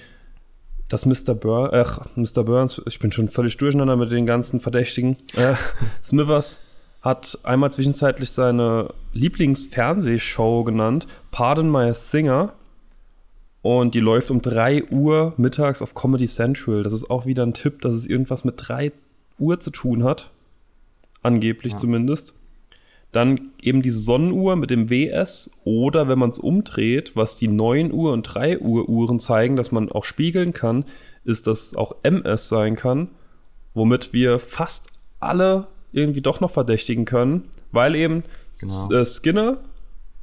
dass Mr. Burns, ach, Mr. Burns, ich bin schon völlig durcheinander mit den ganzen Verdächtigen. Äh, Smithers hat einmal zwischenzeitlich seine Lieblingsfernsehshow genannt, Pardon My Singer. Und die läuft um 3 Uhr mittags auf Comedy Central. Das ist auch wieder ein Tipp, dass es irgendwas mit 3 Uhr zu tun hat. Angeblich ja. zumindest. Dann eben die Sonnenuhr mit dem WS oder wenn man es umdreht, was die 9 Uhr und 3 Uhr Uhren zeigen, dass man auch spiegeln kann, ist, dass es auch MS sein kann, womit wir fast alle irgendwie doch noch verdächtigen können, weil eben genau. Äh, Skinner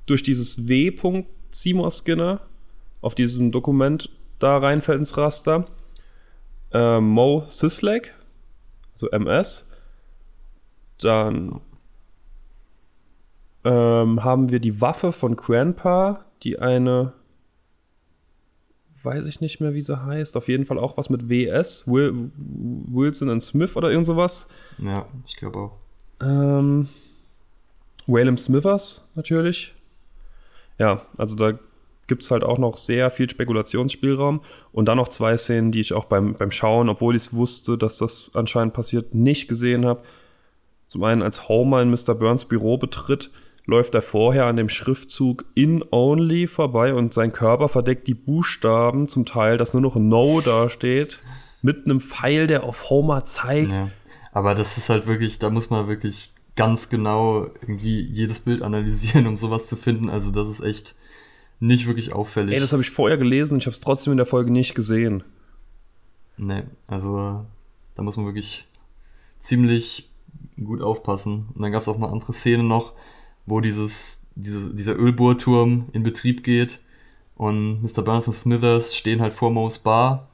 durch dieses W. Seymour Skinner auf diesem Dokument da reinfällt ins Raster. Äh, Mo Sislek, also MS. Dann ähm, haben wir die Waffe von Grandpa, die eine, weiß ich nicht mehr, wie sie heißt, auf jeden Fall auch was mit WS, Will, Wilson and Smith oder irgend sowas. Ja, ich glaube auch. Ähm, Whalem Smithers natürlich. Ja, also da gibt es halt auch noch sehr viel Spekulationsspielraum. Und dann noch zwei Szenen, die ich auch beim, beim Schauen, obwohl ich es wusste, dass das anscheinend passiert, nicht gesehen habe. Zum einen, als Homer in Mr. Burns Büro betritt, läuft er vorher an dem Schriftzug In Only vorbei und sein Körper verdeckt die Buchstaben, zum Teil, dass nur noch No da steht, mit einem Pfeil, der auf Homer zeigt. Ja, aber das ist halt wirklich, da muss man wirklich ganz genau irgendwie jedes Bild analysieren, um sowas zu finden. Also das ist echt nicht wirklich auffällig. Ey, das habe ich vorher gelesen und ich habe es trotzdem in der Folge nicht gesehen. Nee, also da muss man wirklich ziemlich gut aufpassen. Und dann gab es auch eine andere Szene noch, wo dieses, diese, dieser Ölbohrturm in Betrieb geht und Mr. Burns und Smithers stehen halt vor Mo's Bar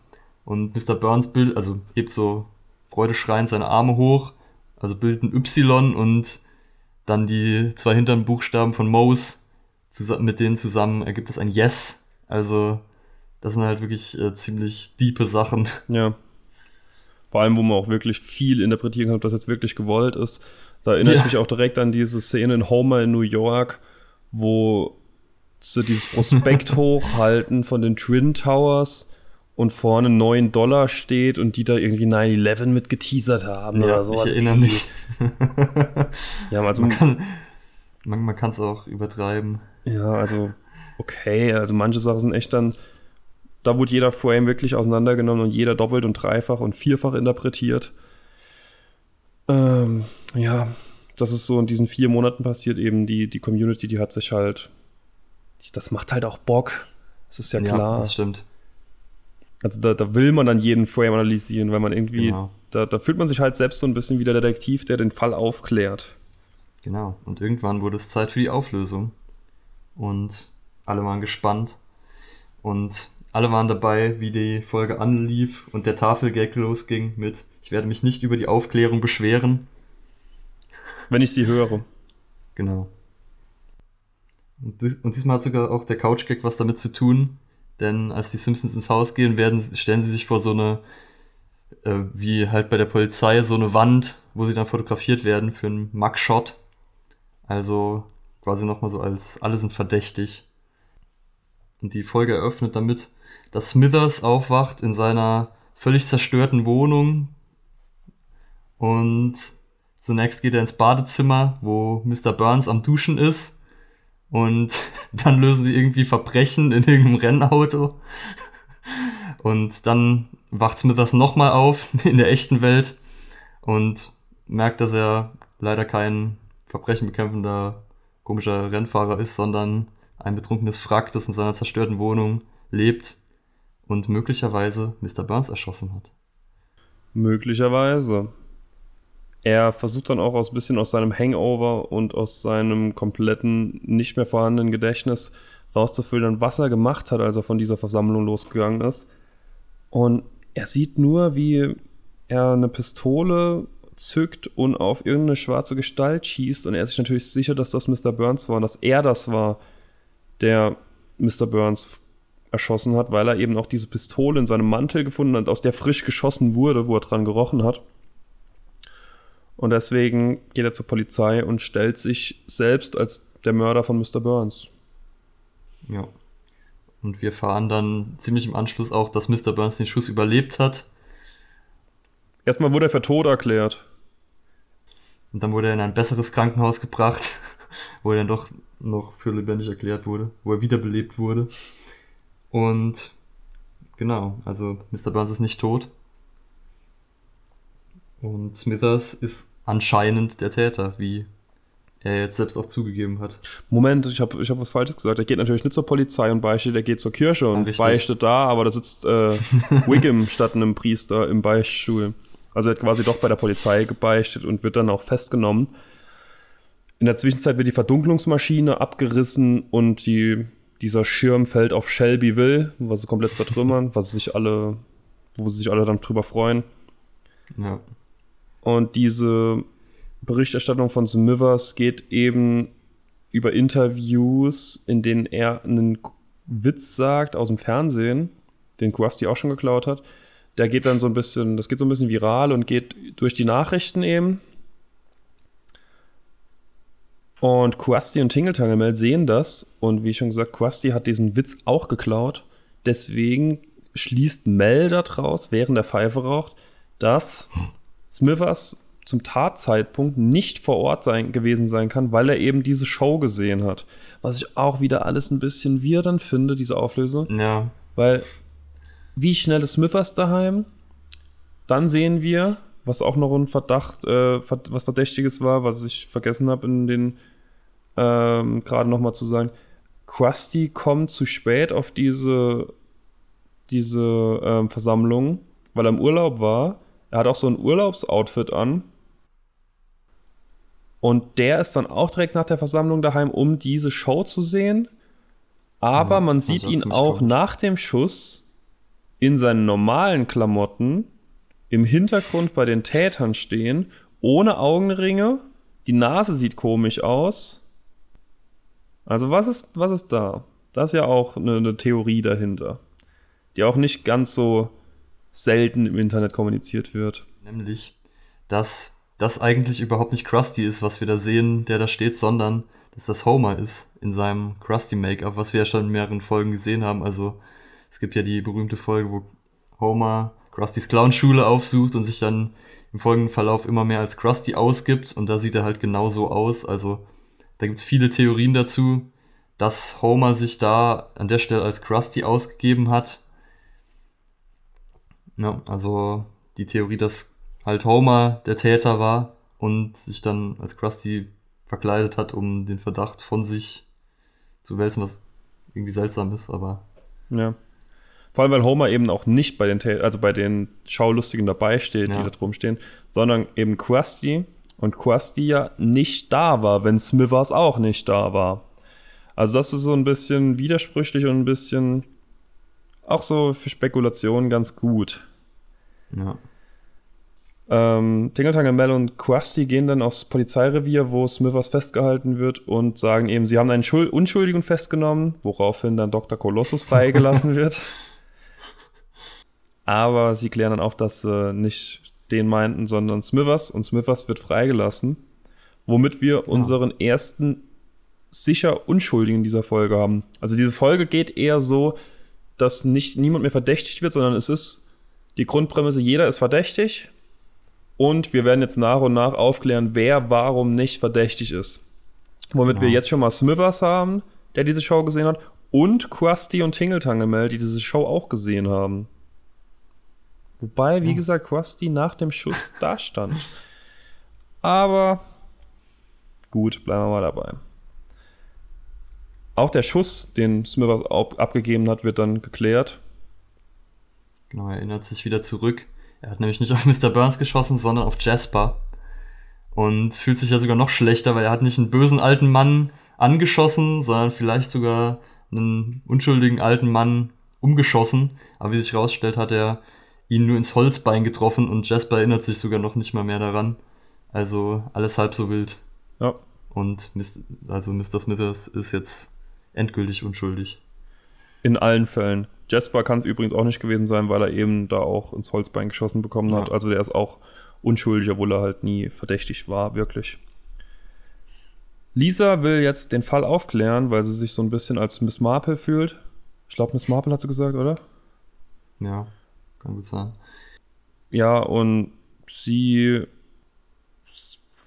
und Mr. Burns bildet, also hebt so freudeschreiend seine Arme hoch, also bildet ein Y und dann die zwei hinteren Buchstaben von Mo's mit denen zusammen ergibt es ein Yes. Also das sind halt wirklich äh, ziemlich diepe Sachen. Ja. Vor allem, wo man auch wirklich viel interpretieren kann, ob das jetzt wirklich gewollt ist. Da erinnere ja. ich mich auch direkt an diese Szene in Homer in New York, wo sie dieses Prospekt hochhalten von den Twin Towers und vorne 9 Dollar steht und die da irgendwie 9-11 mit geteasert haben ja, oder sowas. Ich erinnere mich. ja, also man kann es auch übertreiben. Ja, also okay, also manche Sachen sind echt dann, da wurde jeder Frame wirklich auseinandergenommen und jeder doppelt und dreifach und vierfach interpretiert. Ähm, ja, das ist so in diesen vier Monaten passiert eben, die, die Community, die hat sich halt, das macht halt auch Bock. Das ist ja klar. Ja, das stimmt. Also da, da will man dann jeden Frame analysieren, weil man irgendwie, genau. da, da fühlt man sich halt selbst so ein bisschen wie der Detektiv, der den Fall aufklärt. Genau, und irgendwann wurde es Zeit für die Auflösung. Und alle waren gespannt. Und alle waren dabei, wie die Folge anlief und der Tafelgag losging mit Ich werde mich nicht über die Aufklärung beschweren. Wenn ich sie höre. Genau. Und, und diesmal hat sogar auch der Couchgag was damit zu tun, denn als die Simpsons ins Haus gehen, werden, stellen sie sich vor so eine, äh, wie halt bei der Polizei, so eine Wand, wo sie dann fotografiert werden für einen Mugshot. Also quasi nochmal so als alle sind verdächtig. Und die Folge eröffnet damit, dass Smithers aufwacht in seiner völlig zerstörten Wohnung. Und zunächst geht er ins Badezimmer, wo Mr. Burns am Duschen ist. Und dann lösen sie irgendwie Verbrechen in irgendeinem Rennauto. Und dann wacht Smithers nochmal auf in der echten Welt und merkt, dass er leider kein Verbrechen bekämpfender komischer Rennfahrer ist, sondern ein betrunkenes Wrack, das in seiner zerstörten Wohnung lebt und möglicherweise Mr. Burns erschossen hat. Möglicherweise. Er versucht dann auch aus bisschen aus seinem Hangover und aus seinem kompletten nicht mehr vorhandenen Gedächtnis rauszufiltern, was er gemacht hat, als er von dieser Versammlung losgegangen ist. Und er sieht nur, wie er eine Pistole zückt und auf irgendeine schwarze Gestalt schießt und er ist sich natürlich sicher, dass das Mr. Burns war und dass er das war, der Mr. Burns erschossen hat, weil er eben auch diese Pistole in seinem Mantel gefunden hat, aus der frisch geschossen wurde, wo er dran gerochen hat. Und deswegen geht er zur Polizei und stellt sich selbst als der Mörder von Mr. Burns. Ja. Und wir erfahren dann ziemlich im Anschluss auch, dass Mr. Burns den Schuss überlebt hat. Erstmal wurde er für tot erklärt. Und dann wurde er in ein besseres Krankenhaus gebracht, wo er dann doch noch für lebendig erklärt wurde, wo er wiederbelebt wurde. Und genau, also Mr. Burns ist nicht tot. Und Smithers ist anscheinend der Täter, wie er jetzt selbst auch zugegeben hat. Moment, ich habe ich hab was Falsches gesagt. Er geht natürlich nicht zur Polizei und beichtet, er geht zur Kirche und ja, beichtet da, aber da sitzt äh, Wiggum statt einem Priester im Beichtstuhl. Also er hat quasi doch bei der Polizei gebeichtet und wird dann auch festgenommen. In der Zwischenzeit wird die Verdunklungsmaschine abgerissen und die, dieser Schirm fällt auf Shelbyville, was sie komplett zertrümmern, was sich alle, wo sich alle dann drüber freuen. Ja. Und diese Berichterstattung von Smithers geht eben über Interviews, in denen er einen Witz sagt aus dem Fernsehen, den Krusty auch schon geklaut hat, der geht dann so ein bisschen, das geht so ein bisschen viral und geht durch die Nachrichten eben. Und Krusty und Tingle sehen das und wie schon gesagt, Krusty hat diesen Witz auch geklaut. Deswegen schließt Mel daraus, während der Pfeife raucht, dass Smithers zum Tatzeitpunkt nicht vor Ort sein, gewesen sein kann, weil er eben diese Show gesehen hat. Was ich auch wieder alles ein bisschen wir dann finde, diese Auflösung. Ja. Weil, wie schnell ist Smithers daheim? Dann sehen wir, was auch noch ein Verdacht, äh, was Verdächtiges war, was ich vergessen habe in den ähm, gerade nochmal zu sagen. Krusty kommt zu spät auf diese, diese ähm, Versammlung, weil er im Urlaub war. Er hat auch so ein Urlaubsoutfit an. Und der ist dann auch direkt nach der Versammlung daheim, um diese Show zu sehen. Aber ja, man sieht ihn auch kommt. nach dem Schuss in seinen normalen Klamotten im Hintergrund bei den Tätern stehen, ohne Augenringe. Die Nase sieht komisch aus. Also was ist, was ist da? Das ist ja auch eine, eine Theorie dahinter, die auch nicht ganz so selten im Internet kommuniziert wird. Nämlich, dass das eigentlich überhaupt nicht Krusty ist, was wir da sehen, der da steht, sondern dass das Homer ist in seinem Krusty-Make-up, was wir ja schon in mehreren Folgen gesehen haben. Also es gibt ja die berühmte Folge, wo Homer Krustys Clownschule aufsucht und sich dann im folgenden Verlauf immer mehr als Krusty ausgibt und da sieht er halt genau so aus. Also da gibt es viele Theorien dazu, dass Homer sich da an der Stelle als Krusty ausgegeben hat. Ja, also die Theorie, dass halt Homer der Täter war und sich dann als Krusty verkleidet hat, um den Verdacht von sich zu wälzen, was irgendwie seltsam ist, aber. Ja. Vor allem, weil Homer eben auch nicht bei den, also bei den Schaulustigen dabei steht, ja. die da drum stehen, sondern eben Krusty und Krusty ja nicht da war, wenn Smithers auch nicht da war. Also das ist so ein bisschen widersprüchlich und ein bisschen auch so für Spekulationen ganz gut. Ja. Ähm, Tingle Mel und Krusty gehen dann aufs Polizeirevier, wo Smithers festgehalten wird und sagen eben, sie haben einen Schul Unschuldigen festgenommen, woraufhin dann Dr. Colossus freigelassen wird. Aber sie klären dann auf, dass sie nicht den meinten, sondern Smithers und Smithers wird freigelassen, womit wir ja. unseren ersten sicher Unschuldigen dieser Folge haben. Also diese Folge geht eher so, dass nicht niemand mehr verdächtigt wird, sondern es ist die Grundprämisse, jeder ist verdächtig und wir werden jetzt nach und nach aufklären, wer warum nicht verdächtig ist. Womit ja. wir jetzt schon mal Smithers haben, der diese Show gesehen hat, und Krusty und Tingeltangel, die diese Show auch gesehen haben. Wobei, wie ja. gesagt, Krusty nach dem Schuss da stand. Aber gut, bleiben wir mal dabei. Auch der Schuss, den Smithers abgegeben hat, wird dann geklärt. Genau, er erinnert sich wieder zurück. Er hat nämlich nicht auf Mr. Burns geschossen, sondern auf Jasper. Und fühlt sich ja sogar noch schlechter, weil er hat nicht einen bösen alten Mann angeschossen, sondern vielleicht sogar einen unschuldigen alten Mann umgeschossen. Aber wie sich herausstellt, hat er ihn nur ins Holzbein getroffen und Jasper erinnert sich sogar noch nicht mal mehr daran. Also alles halb so wild. Ja. Und also Mr. Smithers ist jetzt endgültig unschuldig. In allen Fällen. Jasper kann es übrigens auch nicht gewesen sein, weil er eben da auch ins Holzbein geschossen bekommen ja. hat. Also der ist auch unschuldig, obwohl er halt nie verdächtig war, wirklich. Lisa will jetzt den Fall aufklären, weil sie sich so ein bisschen als Miss Marple fühlt. Ich glaube, Miss Marple hat sie gesagt, oder? Ja, kann gut sein. Ja, und sie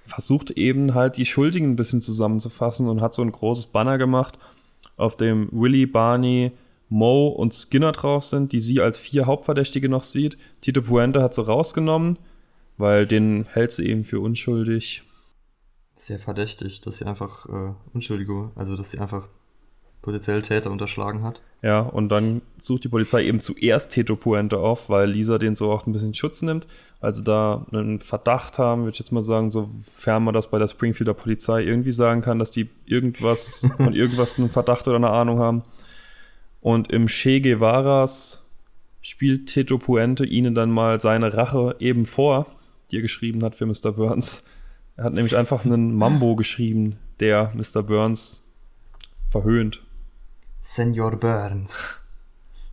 versucht eben halt die Schuldigen ein bisschen zusammenzufassen und hat so ein großes Banner gemacht, auf dem Willy, Barney, Mo und Skinner drauf sind, die sie als vier Hauptverdächtige noch sieht. Tito Puente hat sie rausgenommen, weil den hält sie eben für unschuldig. Sehr verdächtig, dass sie einfach äh, Unschuldige, also dass sie einfach potenziell Täter unterschlagen hat. Ja, und dann sucht die Polizei eben zuerst Tito Puente auf, weil Lisa den so auch ein bisschen Schutz nimmt. Also da einen Verdacht haben, würde ich jetzt mal sagen, sofern man das bei der Springfielder Polizei irgendwie sagen kann, dass die irgendwas von irgendwas einen Verdacht oder eine Ahnung haben. Und im Che Guevaras spielt Tito Puente ihnen dann mal seine Rache eben vor, die er geschrieben hat für Mr. Burns. Er hat nämlich einfach einen Mambo geschrieben, der Mr. Burns verhöhnt. Senor Burns.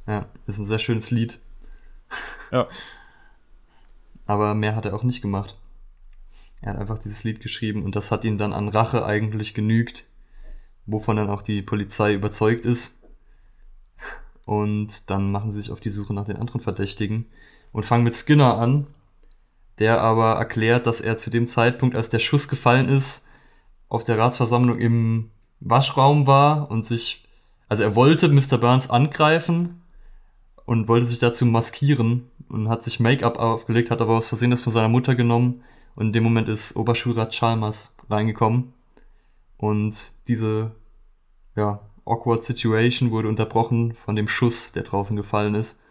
Ja, ist ein sehr schönes Lied. Ja. Aber mehr hat er auch nicht gemacht. Er hat einfach dieses Lied geschrieben und das hat ihn dann an Rache eigentlich genügt, wovon dann auch die Polizei überzeugt ist. Und dann machen sie sich auf die Suche nach den anderen Verdächtigen und fangen mit Skinner an, der aber erklärt, dass er zu dem Zeitpunkt, als der Schuss gefallen ist, auf der Ratsversammlung im Waschraum war und sich, also er wollte Mr. Burns angreifen und wollte sich dazu maskieren und hat sich Make-up aufgelegt, hat aber aus Versehen das von seiner Mutter genommen und in dem Moment ist Oberschura Chalmers reingekommen und diese, ja, awkward Situation wurde unterbrochen von dem Schuss, der draußen gefallen ist.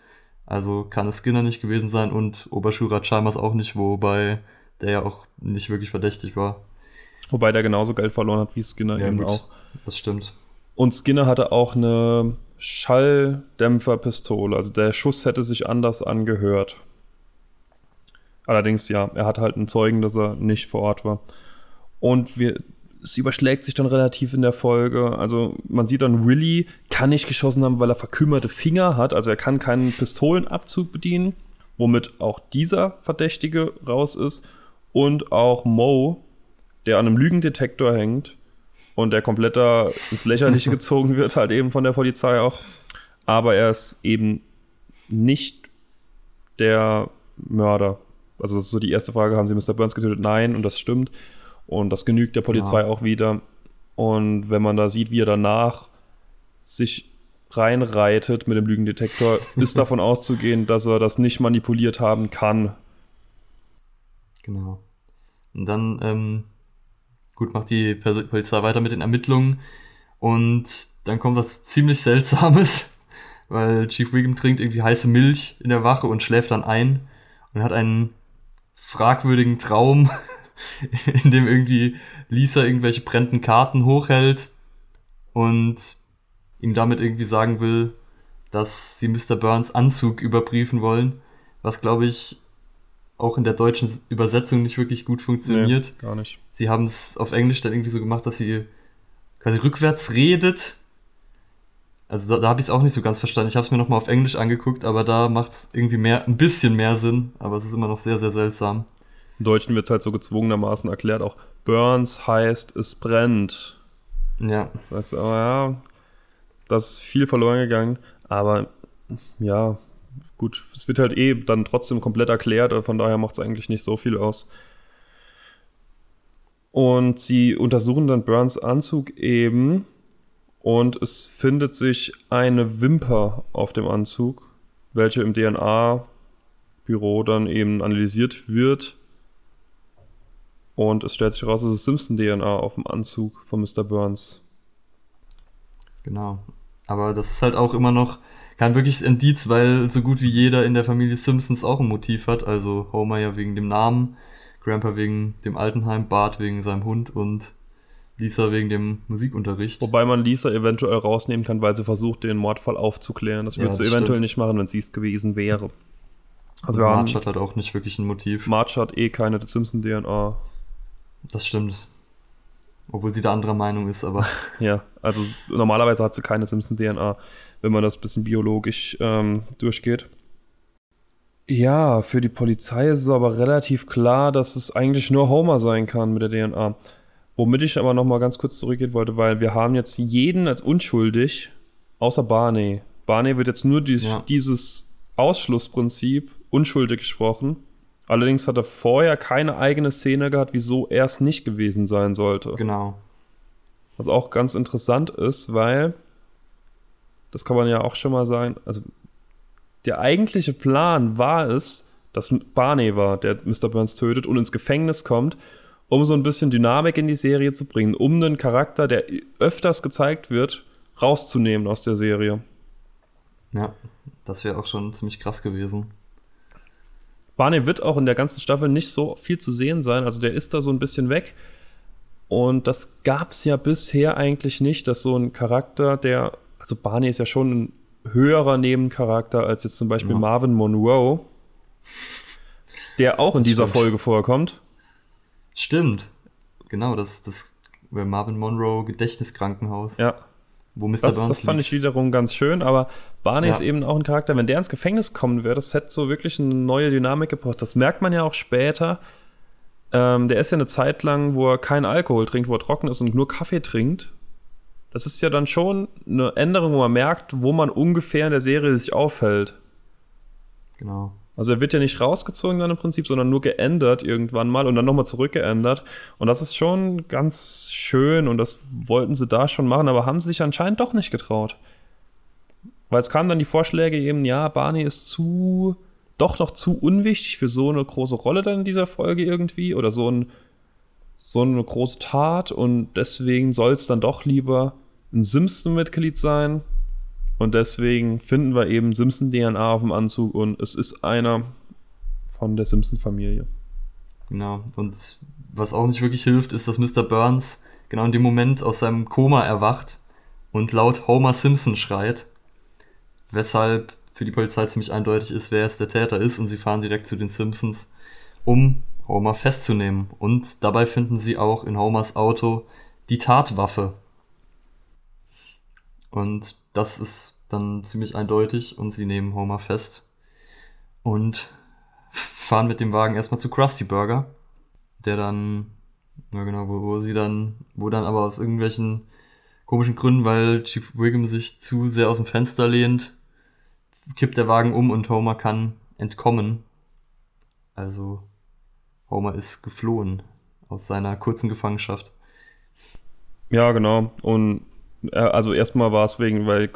Also kann es Skinner nicht gewesen sein und Oberschura Chalmers auch nicht, wobei der ja auch nicht wirklich verdächtig war. Wobei der genauso Geld verloren hat wie Skinner ja, eben gut, auch. Das stimmt. Und Skinner hatte auch eine Schalldämpferpistole. Also der Schuss hätte sich anders angehört. Allerdings, ja, er hat halt einen Zeugen, dass er nicht vor Ort war. Und wir, es überschlägt sich dann relativ in der Folge. Also man sieht dann, Willy kann nicht geschossen haben, weil er verkümmerte Finger hat. Also er kann keinen Pistolenabzug bedienen, womit auch dieser Verdächtige raus ist. Und auch Mo, der an einem Lügendetektor hängt und der komplett da ins Lächerliche gezogen wird, halt eben von der Polizei auch. Aber er ist eben nicht der Mörder. Also das ist so die erste Frage, haben sie Mr. Burns getötet? Nein, und das stimmt. Und das genügt der Polizei ja. auch wieder. Und wenn man da sieht, wie er danach sich reinreitet mit dem Lügendetektor, ist davon auszugehen, dass er das nicht manipuliert haben kann. Genau. Und dann, ähm, gut, macht die Polizei weiter mit den Ermittlungen. Und dann kommt was ziemlich Seltsames, weil Chief Wiggum trinkt irgendwie heiße Milch in der Wache und schläft dann ein und hat einen fragwürdigen Traum, in dem irgendwie Lisa irgendwelche brennenden Karten hochhält und ihm damit irgendwie sagen will, dass sie Mr. Burns Anzug überprüfen wollen, was glaube ich auch in der deutschen Übersetzung nicht wirklich gut funktioniert. Nee, gar nicht. Sie haben es auf Englisch dann irgendwie so gemacht, dass sie quasi rückwärts redet. Also da, da habe ich es auch nicht so ganz verstanden. Ich habe es mir nochmal auf Englisch angeguckt, aber da macht es irgendwie mehr, ein bisschen mehr Sinn, aber es ist immer noch sehr, sehr seltsam. Im Deutschen wird es halt so gezwungenermaßen erklärt, auch Burns heißt, es brennt. Ja. Das heißt, ja, das ist viel verloren gegangen, aber ja, gut, es wird halt eh dann trotzdem komplett erklärt, von daher macht es eigentlich nicht so viel aus. Und sie untersuchen dann Burns Anzug eben und es findet sich eine Wimper auf dem Anzug, welche im DNA-Büro dann eben analysiert wird und es stellt sich heraus, es ist Simpson-DNA auf dem Anzug von Mr. Burns. Genau. Aber das ist halt auch immer noch kein wirkliches Indiz, weil so gut wie jeder in der Familie Simpsons auch ein Motiv hat. Also Homer ja wegen dem Namen, Grandpa wegen dem Altenheim, Bart wegen seinem Hund und Lisa wegen dem Musikunterricht. Wobei man Lisa eventuell rausnehmen kann, weil sie versucht, den Mordfall aufzuklären. Das ja, würde sie eventuell stimmt. nicht machen, wenn sie es gewesen wäre. Also Marge hat halt auch nicht wirklich ein Motiv. Marge hat eh keine Simpson-DNA. Das stimmt. Obwohl sie da anderer Meinung ist, aber. ja, also normalerweise hat sie keine Simpson-DNA, wenn man das ein bisschen biologisch ähm, durchgeht. Ja, für die Polizei ist es aber relativ klar, dass es eigentlich nur Homer sein kann mit der DNA. Womit ich aber nochmal ganz kurz zurückgehen wollte, weil wir haben jetzt jeden als unschuldig, außer Barney. Barney wird jetzt nur dies, ja. dieses Ausschlussprinzip unschuldig gesprochen. Allerdings hat er vorher keine eigene Szene gehabt, wieso er es nicht gewesen sein sollte. Genau. Was auch ganz interessant ist, weil, das kann man ja auch schon mal sagen, also der eigentliche Plan war es, dass Barney war, der Mr. Burns tötet und ins Gefängnis kommt, um so ein bisschen Dynamik in die Serie zu bringen, um einen Charakter, der öfters gezeigt wird, rauszunehmen aus der Serie. Ja, das wäre auch schon ziemlich krass gewesen. Barney wird auch in der ganzen Staffel nicht so viel zu sehen sein. Also der ist da so ein bisschen weg. Und das gab es ja bisher eigentlich nicht, dass so ein Charakter, der, also Barney ist ja schon ein höherer Nebencharakter als jetzt zum Beispiel ja. Marvin Monroe, der auch in dieser Folge vorkommt. Stimmt. Genau, das, das Marvin Monroe Gedächtniskrankenhaus. Ja wo Mr. Das, das fand ich wiederum ganz schön, aber Barney ja. ist eben auch ein Charakter, wenn der ins Gefängnis kommen wäre, das hätte so wirklich eine neue Dynamik gebracht. Das merkt man ja auch später, ähm, der ist ja eine Zeit lang, wo er keinen Alkohol trinkt, wo er trocken ist und nur Kaffee trinkt. Das ist ja dann schon eine Änderung, wo man merkt, wo man ungefähr in der Serie sich aufhält. Genau. Also er wird ja nicht rausgezogen dann im Prinzip, sondern nur geändert irgendwann mal und dann nochmal zurückgeändert. Und das ist schon ganz schön und das wollten sie da schon machen, aber haben sie sich anscheinend doch nicht getraut. Weil es kamen dann die Vorschläge eben, ja, Barney ist zu, doch noch zu unwichtig für so eine große Rolle dann in dieser Folge irgendwie oder so, ein, so eine große Tat und deswegen soll es dann doch lieber ein Simpson-Mitglied sein. Und deswegen finden wir eben Simpson-DNA auf dem Anzug und es ist einer von der Simpson-Familie. Genau. Und was auch nicht wirklich hilft, ist, dass Mr. Burns genau in dem Moment aus seinem Koma erwacht und laut Homer Simpson schreit. Weshalb für die Polizei ziemlich eindeutig ist, wer jetzt der Täter ist und sie fahren direkt zu den Simpsons, um Homer festzunehmen. Und dabei finden sie auch in Homers Auto die Tatwaffe. Und das ist dann ziemlich eindeutig und sie nehmen Homer fest und fahren mit dem Wagen erstmal zu Krusty Burger, der dann, ja genau, wo, wo sie dann, wo dann aber aus irgendwelchen komischen Gründen, weil Chief Wiggum sich zu sehr aus dem Fenster lehnt, kippt der Wagen um und Homer kann entkommen. Also Homer ist geflohen aus seiner kurzen Gefangenschaft. Ja, genau. Und also erstmal war es wegen, weil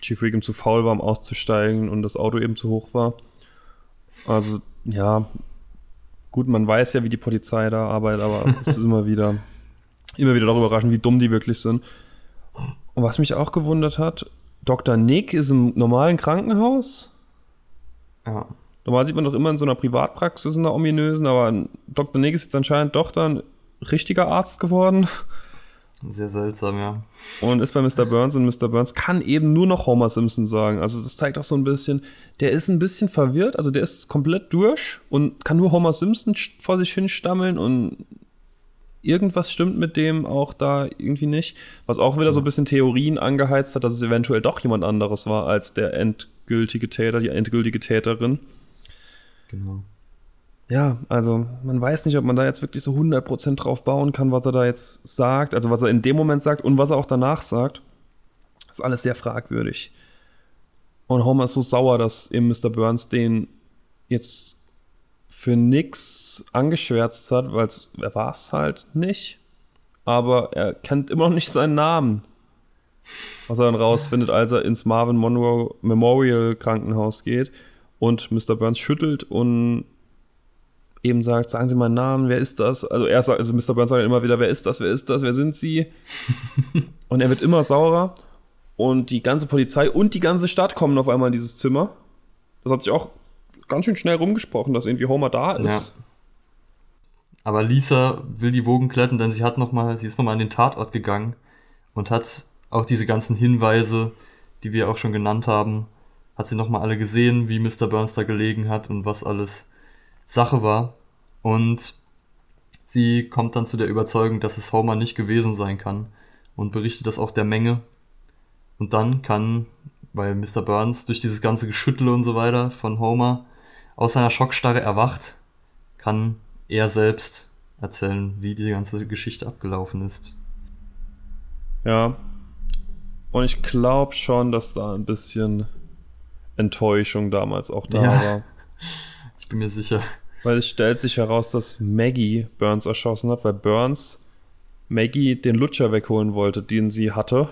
Chief Wiggum zu faul war, um auszusteigen und das Auto eben zu hoch war. Also, ja, gut, man weiß ja, wie die Polizei da arbeitet, aber es ist immer wieder, immer wieder darüber überraschend, wie dumm die wirklich sind. Und was mich auch gewundert hat, Dr. Nick ist im normalen Krankenhaus. Ja. Normal sieht man doch immer in so einer Privatpraxis in der ominösen, aber Dr. Nick ist jetzt anscheinend doch dann richtiger Arzt geworden. Sehr seltsam, ja. Und ist bei Mr. Burns und Mr. Burns kann eben nur noch Homer Simpson sagen. Also das zeigt auch so ein bisschen, der ist ein bisschen verwirrt, also der ist komplett durch und kann nur Homer Simpson vor sich hinstammeln und irgendwas stimmt mit dem auch da irgendwie nicht. Was auch wieder so ein bisschen Theorien angeheizt hat, dass es eventuell doch jemand anderes war als der endgültige Täter, die endgültige Täterin. Genau ja, also man weiß nicht, ob man da jetzt wirklich so 100% drauf bauen kann, was er da jetzt sagt, also was er in dem Moment sagt und was er auch danach sagt. Ist alles sehr fragwürdig. Und Homer ist so sauer, dass eben Mr. Burns den jetzt für nix angeschwärzt hat, weil er war es halt nicht. Aber er kennt immer noch nicht seinen Namen. Was er dann rausfindet, als er ins Marvin Monroe Memorial Krankenhaus geht und Mr. Burns schüttelt und eben sagt, sagen Sie meinen Namen, wer ist das? Also er sagt, also Mr. Burns sagt immer wieder, wer ist das, wer ist das, wer sind Sie? und er wird immer saurer und die ganze Polizei und die ganze Stadt kommen auf einmal in dieses Zimmer. Das hat sich auch ganz schön schnell rumgesprochen, dass irgendwie Homer da ist. Ja. Aber Lisa will die Wogen kletten, denn sie hat noch mal, sie ist nochmal an den Tatort gegangen und hat auch diese ganzen Hinweise, die wir auch schon genannt haben, hat sie nochmal alle gesehen, wie Mr. Burns da gelegen hat und was alles Sache war. Und sie kommt dann zu der Überzeugung, dass es Homer nicht gewesen sein kann und berichtet das auch der Menge. Und dann kann, weil Mr. Burns durch dieses ganze Geschüttel und so weiter von Homer aus seiner Schockstarre erwacht, kann er selbst erzählen, wie die ganze Geschichte abgelaufen ist. Ja. Und ich glaube schon, dass da ein bisschen Enttäuschung damals auch da ja. war. Ich bin mir sicher. Weil es stellt sich heraus, dass Maggie Burns erschossen hat, weil Burns Maggie den Lutscher wegholen wollte, den sie hatte.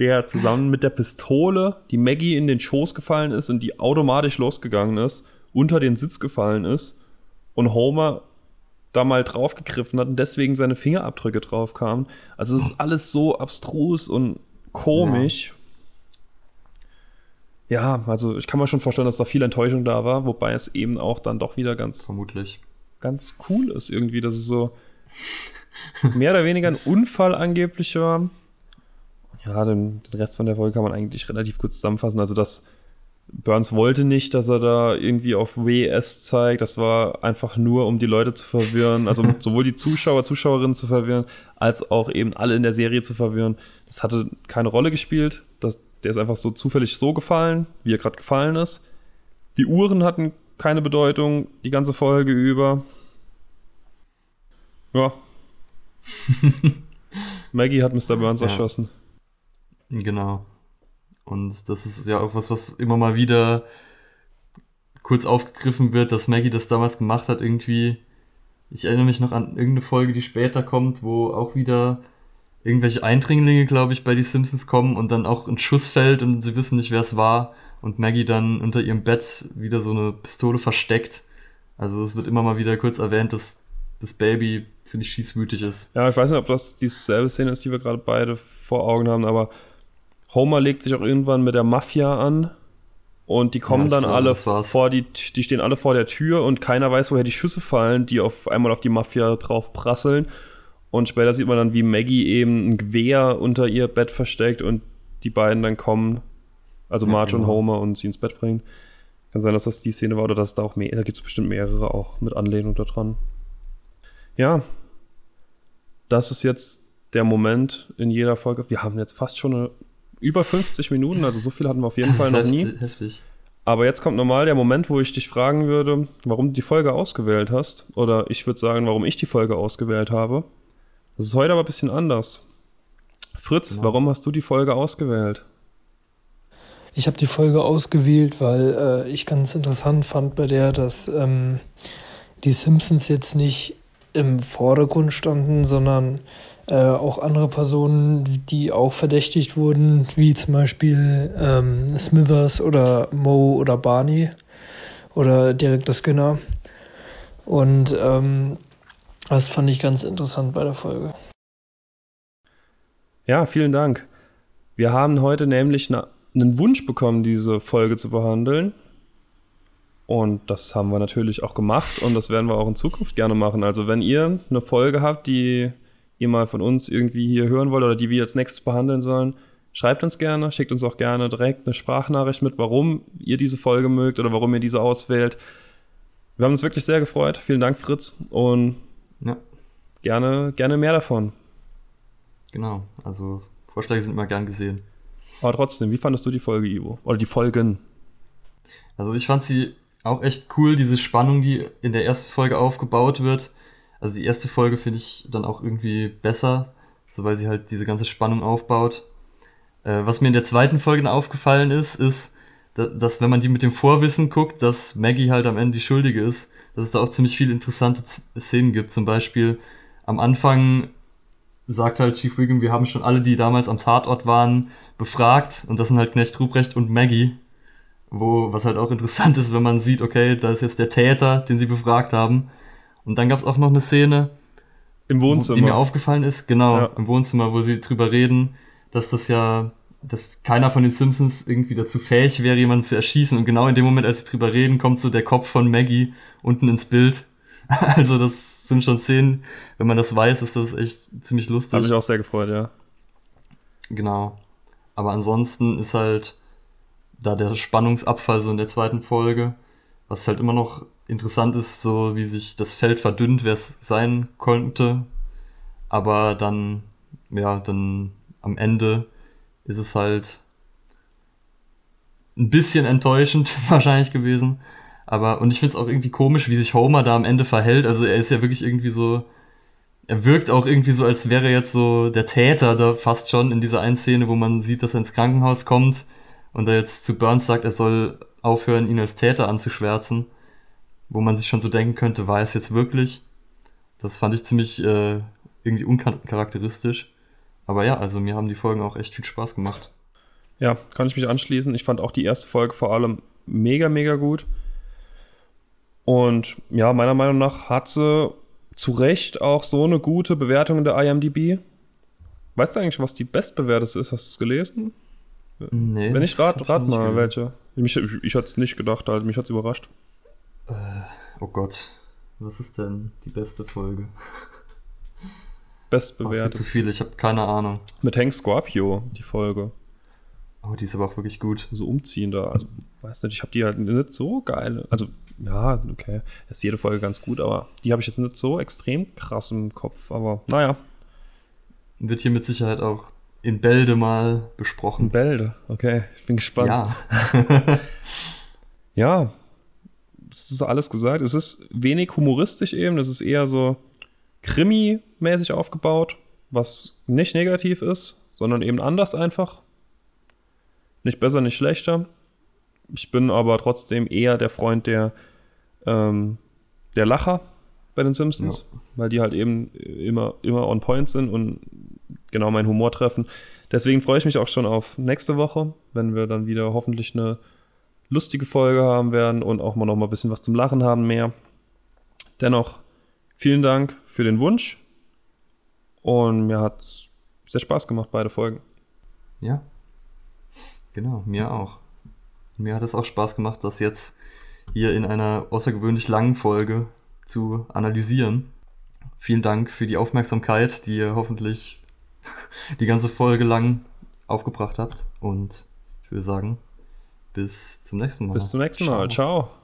Der zusammen mit der Pistole, die Maggie in den Schoß gefallen ist und die automatisch losgegangen ist, unter den Sitz gefallen ist und Homer da mal draufgegriffen hat und deswegen seine Fingerabdrücke drauf kamen. Also es ist alles so abstrus und komisch. Ja. Ja, also ich kann mir schon vorstellen, dass da viel Enttäuschung da war, wobei es eben auch dann doch wieder ganz vermutlich ganz cool ist irgendwie, dass es so mehr oder weniger ein Unfall angeblich war. Ja, den, den, Rest von der Folge kann man eigentlich relativ kurz zusammenfassen. Also, dass Burns wollte nicht, dass er da irgendwie auf WS zeigt. Das war einfach nur, um die Leute zu verwirren. Also sowohl die Zuschauer, Zuschauerinnen zu verwirren, als auch eben alle in der Serie zu verwirren. Das hatte keine Rolle gespielt. Das, der ist einfach so zufällig so gefallen, wie er gerade gefallen ist. Die Uhren hatten keine Bedeutung, die ganze Folge über. Ja. Maggie hat Mr. Burns Ja. erschossen. Genau. Und das ist ja auch was, was immer mal wieder kurz aufgegriffen wird, dass Maggie das damals gemacht hat, irgendwie. Ich erinnere mich noch an irgendeine Folge, die später kommt, wo auch wieder irgendwelche Eindringlinge, glaube ich, bei die Simpsons kommen und dann auch ein Schuss fällt und sie wissen nicht, wer es war und Maggie dann unter ihrem Bett wieder so eine Pistole versteckt. Also es wird immer mal wieder kurz erwähnt, dass das Baby ziemlich schießwütig ist. Ja, ich weiß nicht, ob das dieselbe Szene ist, die wir gerade beide vor Augen haben, aber Homer legt sich auch irgendwann mit der Mafia an und die kommen Ja, dann glaube, alle vor die, die stehen alle vor der Tür und keiner weiß, woher die Schüsse fallen, die auf einmal auf die Mafia drauf prasseln. Und später sieht man dann, wie Maggie eben ein Gewehr unter ihr Bett versteckt und die beiden dann kommen, also Ja, Marge und genau. Homer und sie ins Bett bringen. Kann sein, dass das die Szene war oder dass da auch mehr, da gibt es bestimmt mehrere auch mit Anlehnung daran. Ja, das ist jetzt der Moment in jeder Folge. Wir haben jetzt fast schon eine, über 50 Minuten, also so viel hatten wir auf jeden Fall noch nie. heftig- heftig. Aber jetzt kommt normal der Moment, wo ich dich fragen würde, warum du die Folge ausgewählt hast. Oder ich würde sagen, warum ich die Folge ausgewählt habe. Das ist heute aber ein bisschen anders. Fritz, Genau. warum hast du die Folge ausgewählt? Ich habe die Folge ausgewählt, weil äh, ich ganz interessant fand bei der, dass ähm, die Simpsons jetzt nicht im Vordergrund standen, sondern äh, auch andere Personen, die auch verdächtigt wurden, wie zum Beispiel ähm, Smithers oder Moe oder Barney oder Director Skinner. Und ähm, das fand ich ganz interessant bei der Folge. Ja, vielen Dank. Wir haben heute nämlich na, einen Wunsch bekommen, diese Folge zu behandeln. Und das haben wir natürlich auch gemacht und das werden wir auch in Zukunft gerne machen. Also wenn ihr eine Folge habt, die ihr mal von uns irgendwie hier hören wollt oder die wir als nächstes behandeln sollen, schreibt uns gerne, schickt uns auch gerne direkt eine Sprachnachricht mit, warum ihr diese Folge mögt oder warum ihr diese auswählt. Wir haben uns wirklich sehr gefreut. Vielen Dank, Fritz. Und Ja, gerne, gerne mehr davon. genau. Also Vorschläge sind immer gern gesehen. Aber trotzdem, wie fandest du die Folge, Ivo? Oder die Folgen? Also ich fand sie auch echt cool, diese Spannung, die in der ersten Folge aufgebaut wird. Also die erste Folge finde ich dann auch irgendwie besser, so weil sie halt diese ganze Spannung aufbaut. Äh, was mir in der zweiten Folge aufgefallen ist, ist, da- dass wenn man die mit dem Vorwissen guckt, dass Maggie halt am Ende die Schuldige ist, dass es da auch ziemlich viele interessante Szenen gibt. Zum Beispiel am Anfang sagt halt Chief Wiggum, wir haben schon alle, die damals am Tatort waren, befragt und das sind halt Knecht Ruprecht und Maggie wo, was halt auch interessant ist, wenn man sieht, okay, da ist jetzt der Täter, den sie befragt haben. Und dann gab es auch noch eine Szene, Im wo- Wohnzimmer. die mir aufgefallen ist, genau, Ja. im Wohnzimmer, wo sie drüber reden, dass das ja, dass keiner von den Simpsons irgendwie dazu fähig wäre, jemanden zu erschießen. Und genau in dem Moment, als sie drüber reden, kommt so der Kopf von Maggie unten ins Bild. Also das sind schon Szenen, wenn man das weiß, ist das echt ziemlich Habe lustig. ich auch sehr gefreut, ja. Genau. Aber ansonsten ist halt da der Spannungsabfall so in der zweiten Folge, was halt immer noch interessant ist, so wie sich das Feld verdünnt, wer es sein konnte. Aber dann, ja, dann am Ende ist es halt ein bisschen enttäuschend wahrscheinlich gewesen. Aber, und ich finde es auch irgendwie komisch, wie sich Homer da am Ende verhält. Also er ist ja wirklich irgendwie so, er wirkt auch irgendwie so, als wäre jetzt so der Täter da fast schon in dieser einen Szene, wo man sieht, dass er ins Krankenhaus kommt und er jetzt zu Burns sagt, er soll aufhören, ihn als Täter anzuschwärzen. Wo man sich schon so denken könnte, war es jetzt wirklich? Das fand ich ziemlich äh, irgendwie uncharakteristisch. Aber ja, also mir haben die Folgen auch echt viel Spaß gemacht. Ja, kann ich mich anschließen. Ich fand auch die erste Folge vor allem mega, mega gut. Und ja, meiner Meinung nach hat sie zu Recht auch so eine gute Bewertung in der IMDb. Weißt du eigentlich, was die bestbewertete ist? Hast du es gelesen? Nee, Wenn ich rat, rat nicht mal, gelesen. welche. Ich, ich, ich hatte es nicht gedacht, halt. mich hat es überrascht. Oh Gott, was ist denn die beste Folge? Bestbewertet. zu viele, ich habe keine Ahnung. Mit Hank Scorpio, die Folge. Oh, die ist aber auch wirklich gut. So umziehender. Also, weiß nicht, ich habe die halt nicht so geil. Also, ja, okay. Ist jede Folge ganz gut, aber die habe ich jetzt nicht so extrem krass im Kopf. Aber naja, Wird hier mit Sicherheit auch in Bälde mal besprochen. Bälde. Okay, ich bin gespannt. Ja, Ja, es ist alles gesagt. Es ist wenig humoristisch eben, es ist eher so Krimi-mäßig aufgebaut, was nicht negativ ist, sondern eben anders einfach. Nicht besser, nicht schlechter. Ich bin aber trotzdem eher der Freund der, ähm, der Lacher bei den Simpsons, ja. weil die halt eben immer, immer on point sind und genau meinen Humor treffen. Deswegen freue ich mich auch schon auf nächste Woche, wenn wir dann wieder hoffentlich eine lustige Folge haben werden und auch mal noch mal ein bisschen was zum Lachen haben mehr. Dennoch vielen Dank für den Wunsch und mir hat sehr Spaß gemacht, beide Folgen. Ja, genau, mir auch. Mir hat es auch Spaß gemacht, das jetzt hier in einer außergewöhnlich langen Folge zu analysieren. Vielen Dank für die Aufmerksamkeit, die ihr hoffentlich die ganze Folge lang aufgebracht habt. Und ich würde sagen, bis zum nächsten Mal. Bis zum nächsten Mal. Ciao. Ciao.